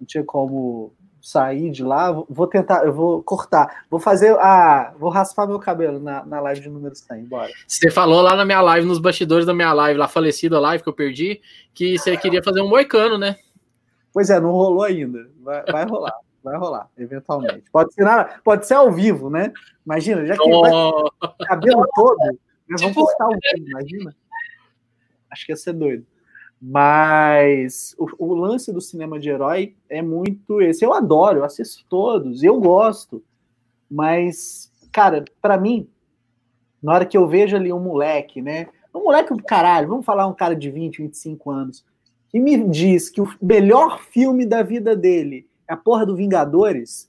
não tinha como sair de lá. Vou tentar, eu vou cortar. Vou fazer a. Vou raspar meu cabelo na, na live de número 100. Bora. Você falou lá na minha live, nos bastidores da minha live, lá falecida live que eu perdi, que você queria fazer um moicano, né? Pois é, não rolou ainda. Vai, vai rolar. Vai rolar, eventualmente. Pode ser, nada, pode ser ao vivo, né? Imagina, já que oh. cabelo todo, nós vamos postar um vídeo, imagina. Acho que ia ser doido. Mas o, o, lance do cinema de herói é muito esse. Eu adoro, eu assisto todos, eu gosto. Mas, cara, para mim, na hora que eu vejo ali um moleque, né? Um moleque do caralho, vamos falar um cara de 20, 25 anos, que me diz que o melhor filme da vida dele é a porra do Vingadores,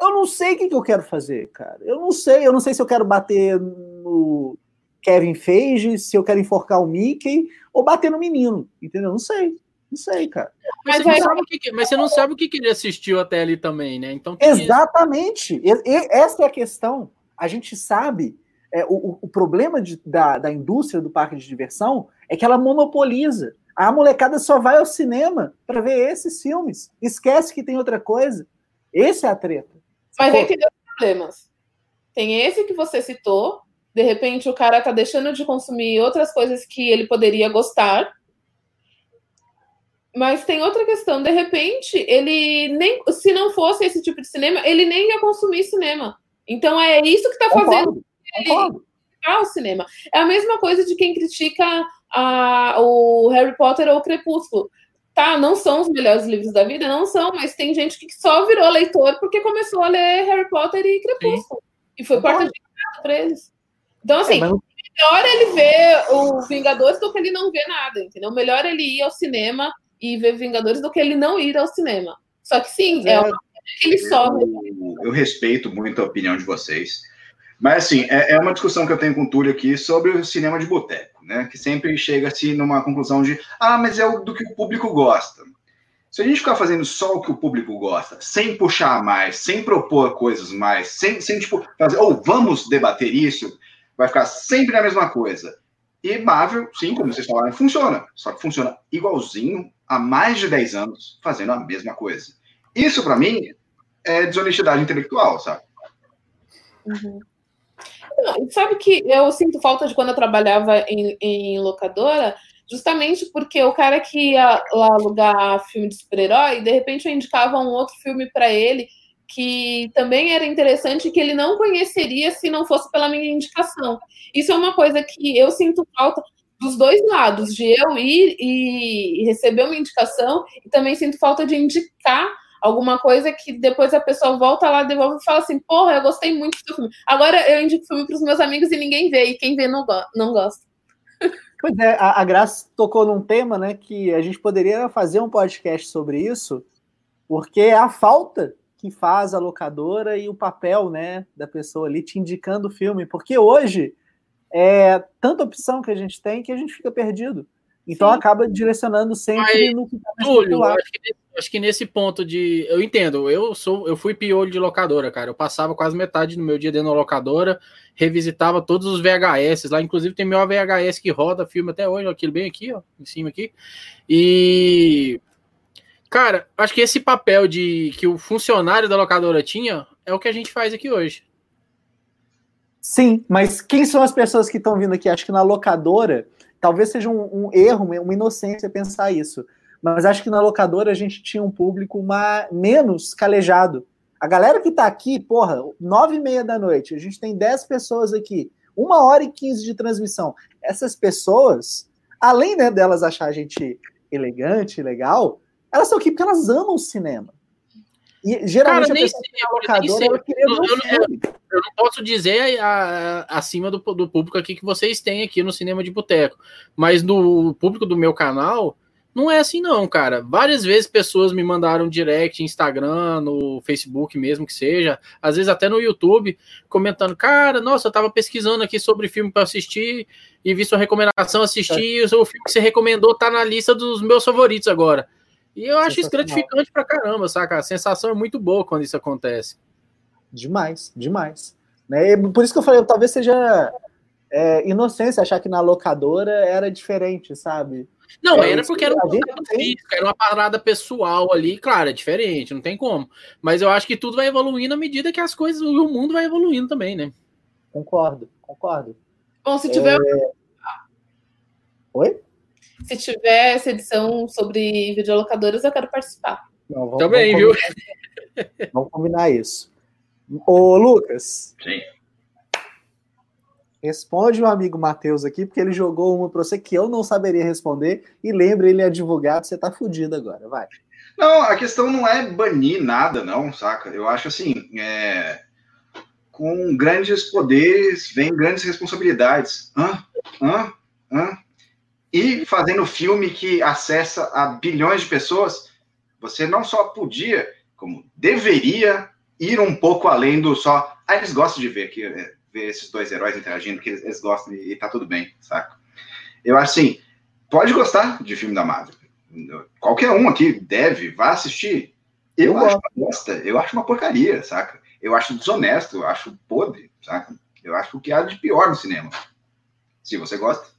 eu não sei o que, que eu quero fazer, cara. Eu não sei, eu não sei se eu quero bater no, Kevin Feige, se eu quero enforcar o Mickey ou bater no menino, entendeu? Não sei. Não sei, cara. Mas, você, não que, mas você, não sabe o que, ele assistiu até ali também, né? Então, Exatamente. E, e, essa é a questão. A gente sabe. É, o, o problema de, da, da indústria do parque de diversão é que ela monopoliza. A molecada só vai ao cinema para ver esses filmes. Esquece que tem outra coisa. Esse é a treta. Mas aí tem dois problemas. Tem esse que você citou, de repente o cara tá deixando de consumir outras coisas que ele poderia gostar. Mas tem outra questão, de repente, ele nem se não fosse esse tipo de cinema, ele nem ia consumir cinema. Então é isso que tá fazendo ele o cinema. É a mesma coisa de quem critica a, o Harry Potter ou o Crepúsculo. Tá, não são os melhores livros da vida, não são, mas tem gente que só virou leitor porque começou a ler Harry Potter e Crepúsculo. Sim. E foi porta de para eles. Então, assim, é, mas... melhor ele ver o Vingadores do que ele não ver nada, entendeu? Melhor ele ir ao cinema e ver Vingadores do que ele não ir ao cinema. Só que sim, é, é uma que ele. Eu, eu, respeito muito a opinião de vocês. Mas, assim, é, é uma discussão que eu tenho com o Túlio aqui sobre o cinema de boteco, né? Que sempre chega-se numa conclusão de, ah, mas é o, do que o público gosta. Se a gente ficar fazendo só o que o público gosta, sem puxar mais, sem propor coisas mais, sem, sem tipo, fazer, ou oh, vamos debater isso, vai ficar sempre na mesma coisa. E Marvel, sim, como vocês falaram, funciona. Só que funciona igualzinho há mais de 10 anos fazendo a mesma coisa. Isso, para mim, é desonestidade intelectual, sabe? Uhum. Não, sabe que eu sinto falta de quando eu trabalhava em, em locadora, justamente porque o cara que ia lá alugar filme de super-herói, de repente eu indicava um outro filme para ele que também era interessante que ele não conheceria se não fosse pela minha indicação. Isso é uma coisa que eu sinto falta dos dois lados, de eu ir e receber uma indicação, e também sinto falta de indicar alguma coisa que depois a pessoa volta lá, devolve e fala assim: Porra, eu gostei muito do filme. Agora eu indico filme para os meus amigos e ninguém vê, e quem vê não, go não gosta. Pois é, a, a Graça tocou num tema, né, que a gente poderia fazer um podcast sobre isso, porque é a falta que faz a locadora e o papel, né, da pessoa ali te indicando o filme, porque hoje é tanta opção que a gente tem que a gente fica perdido. Então Sim. acaba direcionando sempre Mas, no que tá Túlio, acho que, acho que nesse ponto de. Eu entendo, eu sou, eu fui piolho de locadora, cara. Eu passava quase metade do meu dia dentro da locadora, revisitava todos os VHS lá, inclusive tem meu VHS que roda filme até hoje, aquilo bem aqui, ó, em cima aqui. E. Cara, acho que esse papel de que o funcionário da locadora tinha é o que a gente faz aqui hoje. Sim, mas quem são as pessoas que estão vindo aqui? Acho que na locadora Talvez seja um, um erro, uma inocência pensar isso. Mas acho que na locadora a gente tinha um público uma, menos calejado. A galera que está aqui, porra, nove e meia da noite, a gente tem dez pessoas aqui, uma hora e quinze de transmissão. Essas pessoas, além né, delas achar a gente elegante, legal, elas estão aqui porque elas amam o cinema. E geralmente Cara, a pessoa sei, locadora, ela queria eu, eu, eu, não posso dizer a, a, acima do, do público aqui que vocês têm aqui no Cinema de Boteco, mas no público do meu canal, não é assim não, cara. Várias vezes pessoas me mandaram direct, Instagram, no Facebook mesmo que seja, às vezes até no YouTube, comentando, cara, nossa, eu tava pesquisando aqui sobre filme para assistir e vi sua recomendação, assisti, é. e o filme que você recomendou tá na lista dos meus favoritos agora. E eu acho isso gratificante pra caramba, saca? A sensação é muito boa quando isso acontece. Demais, demais. Né? Por isso que eu falei, talvez seja é, inocência achar que na locadora era diferente, sabe? Não, é, era porque era um físico, era uma parada pessoal ali, claro, é diferente, não tem como. Mas eu acho que tudo vai evoluindo à medida que as coisas, o mundo vai evoluindo também, né? Concordo, concordo. Bom, se tiver. É... Oi? Se tiver essa edição sobre videolocadoras, eu quero participar. Não, vamos, Também, vamos viu? vamos combinar isso. Ô, Lucas. Sim. Responde o amigo Matheus aqui, porque ele jogou uma para você que eu não saberia responder. E lembre, ele é advogado, você tá fudido agora, vai. Não, a questão não é banir nada, não, saca? Eu acho assim, é... com grandes poderes vem grandes responsabilidades. Hã? Hã? Hã? E fazendo filme que acessa a bilhões de pessoas, você não só podia, como deveria ir um pouco além do só. Ah, eles gostam de ver aqui, é, ver esses dois heróis interagindo, que eles, gostam e, e tá tudo bem, saca? Eu acho assim, pode gostar de filme da Marvel. Qualquer um aqui deve, vá assistir. Eu, eu acho uma bosta, eu acho uma porcaria, saca? Eu acho desonesto, eu acho podre, saca? Eu acho o que há de pior no cinema. Se você gosta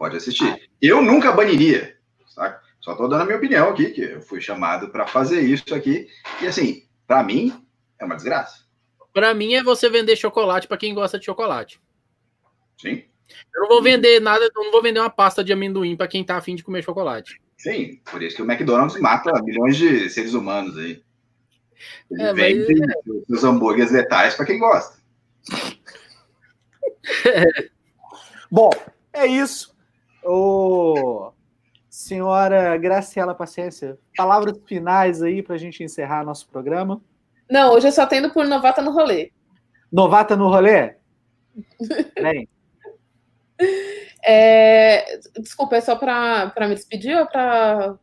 pode assistir. Eu nunca baniria, sabe? Só estou dando a minha opinião aqui, que eu fui chamado para fazer isso aqui. E assim, para mim, é uma desgraça. Para mim é você vender chocolate para quem gosta de chocolate. Sim. Eu não vou vender nada, eu não vou vender uma pasta de amendoim para quem tá afim de comer chocolate. Sim, por isso que o McDonald's mata milhões de seres humanos aí. Ele é, vende mas... os hambúrgueres letais para quem gosta. Bom, é isso. Ô, senhora Graciela Paciência, palavras finais aí para a gente encerrar nosso programa. Não, hoje eu só tendo por novata no rolê. Novata no rolê? Bem. É, desculpa, é só para me despedir ou para.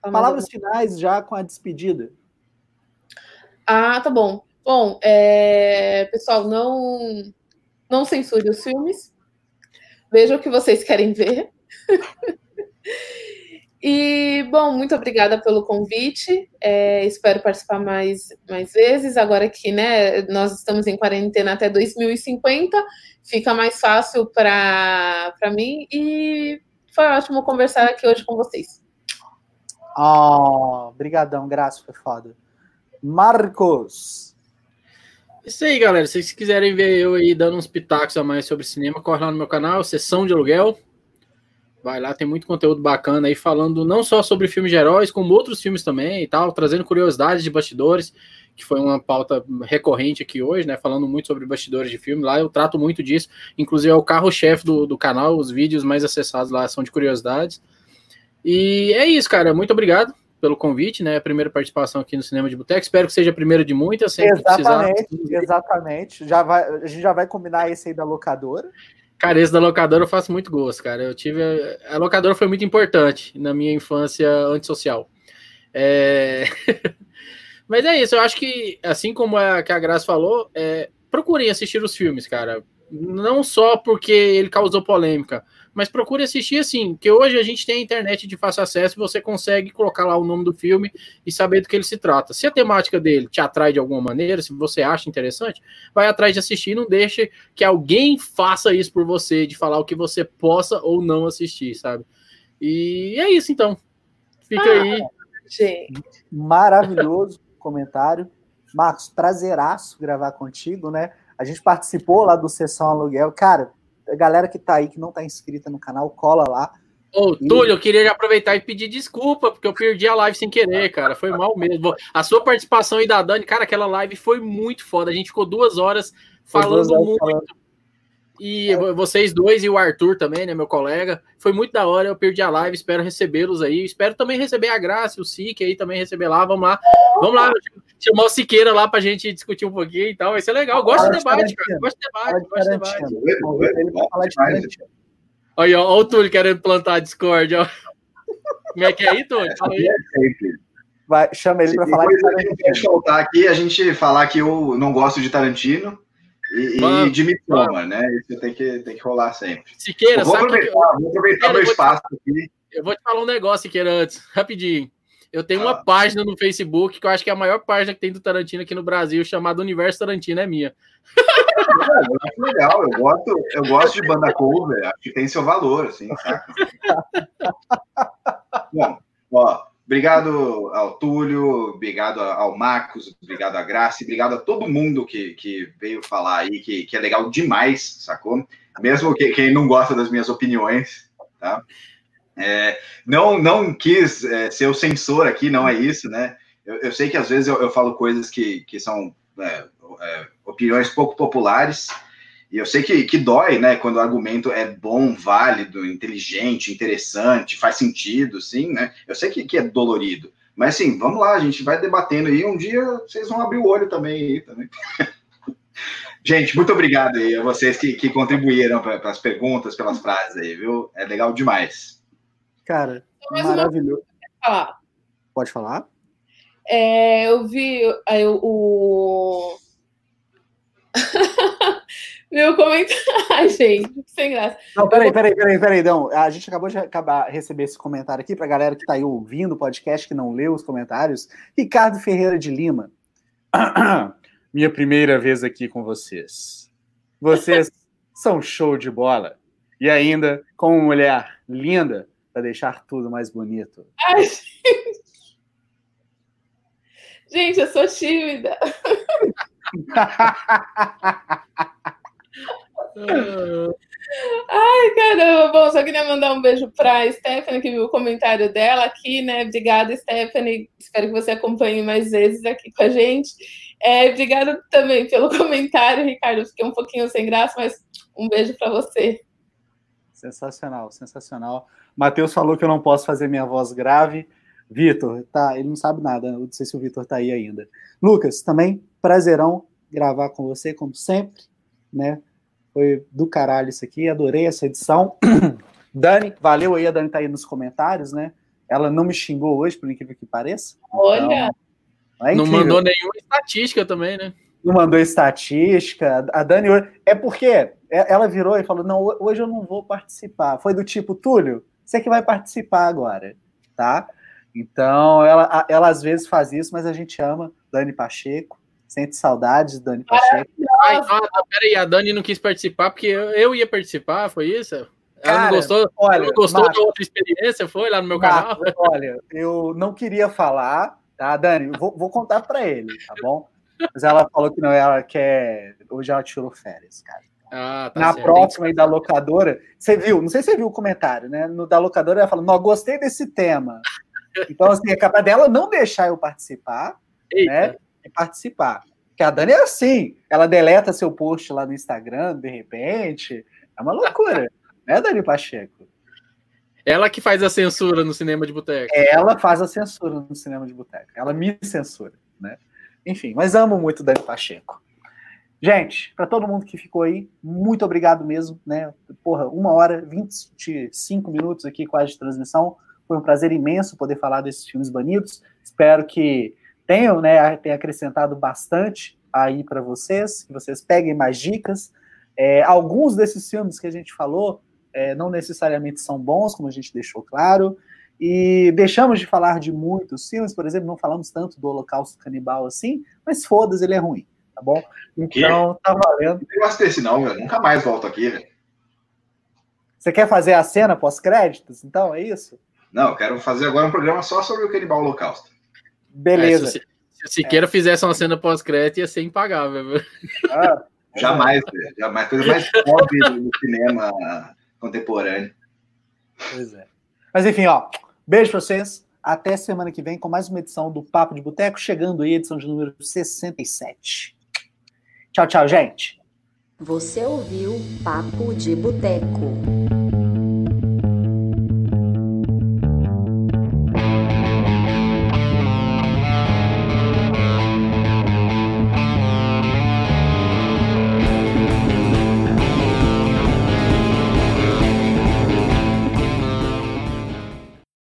Palavras finais já com a despedida. Ah, tá bom. Bom, é, pessoal, não, não censure os filmes. Vejam o que vocês querem ver. e, bom, muito obrigada pelo convite. É, espero participar mais, mais vezes. Agora que né, nós estamos em quarentena até 2050, fica mais fácil para mim. E foi ótimo conversar aqui hoje com vocês. Oh, obrigadão, graças, foi foda. Marcos. Isso aí, galera. Se vocês quiserem ver eu aí dando uns pitacos a mais sobre cinema, corre lá no meu canal, Sessão de Aluguel. Vai lá, tem muito conteúdo bacana aí falando não só sobre filmes de heróis, como outros filmes também e tal, trazendo curiosidades de bastidores, que foi uma pauta recorrente aqui hoje, né? Falando muito sobre bastidores de filme. Lá eu trato muito disso. Inclusive é o carro-chefe do, do canal, os vídeos mais acessados lá são de curiosidades. E é isso, cara. Muito obrigado pelo convite, né? A primeira participação aqui no Cinema de Boteco. Espero que seja a primeira de muitas. Exatamente, precisar... exatamente. Já vai, a gente já vai combinar esse aí da locadora. Cara, esse da locadora eu faço muito gosto, cara. Eu tive. A locadora foi muito importante na minha infância antissocial. É... Mas é isso, eu acho que, assim como a, que a Graça falou, é, procurem assistir os filmes, cara. Não só porque ele causou polêmica, mas procure assistir assim, que hoje a gente tem a internet de fácil acesso e você consegue colocar lá o nome do filme e saber do que ele se trata. Se a temática dele te atrai de alguma maneira, se você acha interessante, vai atrás de assistir, não deixe que alguém faça isso por você, de falar o que você possa ou não assistir, sabe? E é isso então. Fica ah, aí. Gente. Maravilhoso comentário. Marcos, prazeraço gravar contigo, né? A gente participou lá do Sessão Aluguel. Cara, galera que tá aí, que não tá inscrita no canal, cola lá. Ô, e... Túlio, eu queria aproveitar e pedir desculpa, porque eu perdi a live sem querer, cara. Foi mal mesmo. A sua participação aí da Dani, cara, aquela live foi muito foda. A gente ficou duas horas falando duas horas muito. Falando. E é. vocês dois e o Arthur também, né, meu colega. Foi muito da hora, eu perdi a live, espero recebê-los aí. Espero também receber a Graça, o Sique aí também receber lá. Vamos lá. Vamos lá, chamar o Siqueira lá pra gente discutir um pouquinho e tal. Vai ser legal. Gosto de debate, cara. Gosto de debate, gosto de debate. Olha, ó, o Túlio querendo plantar a Discord, ó. Como é que é aí, Túlio? Fala aí. Vai, chama ele para falar de Tarantino. faltar aqui, a gente falar que eu não gosto de Tarantino e, mano, e de Midsommar, né? Isso tem que, tem que rolar sempre. Siqueira, vou aproveitar, que... vou aproveitar Siqueira, meu espaço aqui. Eu vou te falar um negócio, Siqueira, antes, rapidinho. Eu tenho ah. uma página no Facebook que eu acho que é a maior página que tem do Tarantino aqui no Brasil, chamada Universo Tarantino, é minha. É, legal, eu gosto, eu gosto de banda cover, acho que tem seu valor, assim, Bom, ó, Obrigado ao Túlio, obrigado ao Marcos, obrigado à Graça, obrigado a todo mundo que, que veio falar aí, que, que é legal demais, sacou? Mesmo que, quem não gosta das minhas opiniões, tá? É, não, não quis é, ser o censor aqui, não é isso, né? Eu, eu sei que às vezes eu, eu falo coisas que, que são é, é opiniões pouco populares, e eu sei que, que dói, né, quando o argumento é bom, válido, inteligente, interessante, faz sentido, sim, né? Eu sei que, que é dolorido. Mas assim, vamos lá, a gente vai debatendo aí. Um dia vocês vão abrir o olho também aí também. gente, muito obrigado aí a vocês que, que contribuíram para as perguntas, pelas frases aí, viu? É legal demais. Cara, maravilhoso. Falar. Pode falar? É, eu vi eu, o. Meu comentário. Ai, gente, sem graça. Não, peraí, peraí, peraí, peraí. Não, a gente acabou de acabar receber esse comentário aqui para a galera que está aí ouvindo o podcast, que não leu os comentários. Ricardo Ferreira de Lima. Minha primeira vez aqui com vocês. Vocês são show de bola. E ainda com uma mulher linda para deixar tudo mais bonito. Ai, gente. Gente, eu sou tímida. Ai, caramba. Bom, só queria mandar um beijo para Stephanie, que viu o comentário dela aqui, né? Obrigada, Stephanie. Espero que você acompanhe mais vezes aqui com a gente. É, obrigada também pelo comentário, Ricardo. Fiquei um pouquinho sem graça, mas um beijo para você. Sensacional, sensacional. Matheus falou que eu não posso fazer minha voz grave. Vitor, tá, ele não sabe nada, não sei se o Vitor tá aí ainda. Lucas, também prazerão gravar com você, como sempre, né? Foi do caralho isso aqui, adorei essa edição. Dani, valeu aí, a Dani tá aí nos comentários, né? Ela não me xingou hoje, por incrível que pareça. Olha! Então, é não mandou nenhuma estatística também, né? Não mandou estatística. A Dani, é porque ela virou e falou: Não, hoje eu não vou participar. Foi do tipo, Túlio, você que vai participar agora, tá? Então, ela, ela às vezes faz isso, mas a gente ama Dani Pacheco. Sente saudades, Dani Pacheco. Ai, ah, peraí, a Dani não quis participar porque eu, eu ia participar, foi isso? Ela Cara, não gostou, olha, não gostou Marcos, da outra experiência, foi lá no meu Marcos, canal? Olha, eu não queria falar, tá, Dani? Vou, vou contar para ele, tá bom? Mas ela falou que não, ela quer. Hoje ela tirou férias, cara. Ah, tá Na certo. próxima aí da locadora, você viu, não sei se você viu o comentário, né? No da locadora ela falou: não, gostei desse tema. Então, assim, é capaz dela não deixar eu participar, Eita. né? E participar. Porque a Dani é assim, ela deleta seu post lá no Instagram, de repente. É uma loucura, né, Dani Pacheco? Ela que faz a censura no cinema de boteco. Ela faz a censura no cinema de boteco. Ela me censura, né? Enfim, mas amo muito Dani Pacheco. Gente, para todo mundo que ficou aí, muito obrigado mesmo, né? Porra, uma hora, 25 minutos aqui quase de transmissão. Foi um prazer imenso poder falar desses filmes banidos. Espero que tenham, né, tenha acrescentado bastante aí para vocês, que vocês peguem mais dicas. É, alguns desses filmes que a gente falou é, não necessariamente são bons, como a gente deixou claro, e deixamos de falar de muitos filmes, por exemplo, não falamos tanto do Holocausto Canibal assim, mas foda-se, ele é ruim tá bom? Então, tá valendo. Não gosto desse não, velho. Nunca mais volto aqui, velho. Você quer fazer a cena pós-créditos, então? É isso? Não, eu quero fazer agora um programa só sobre o Canibal Holocausto. Beleza. É, se, se o Siqueira é. fizesse uma cena pós-crédito, ia ser impagável. Ah, jamais, velho. Jamais. Coisa mais pobre do cinema contemporâneo. Pois é. Mas enfim, ó. Beijo pra vocês. Até semana que vem com mais uma edição do Papo de Boteco, chegando aí, edição de número 67. Tchau, tchau, gente. Você ouviu Papo de Boteco.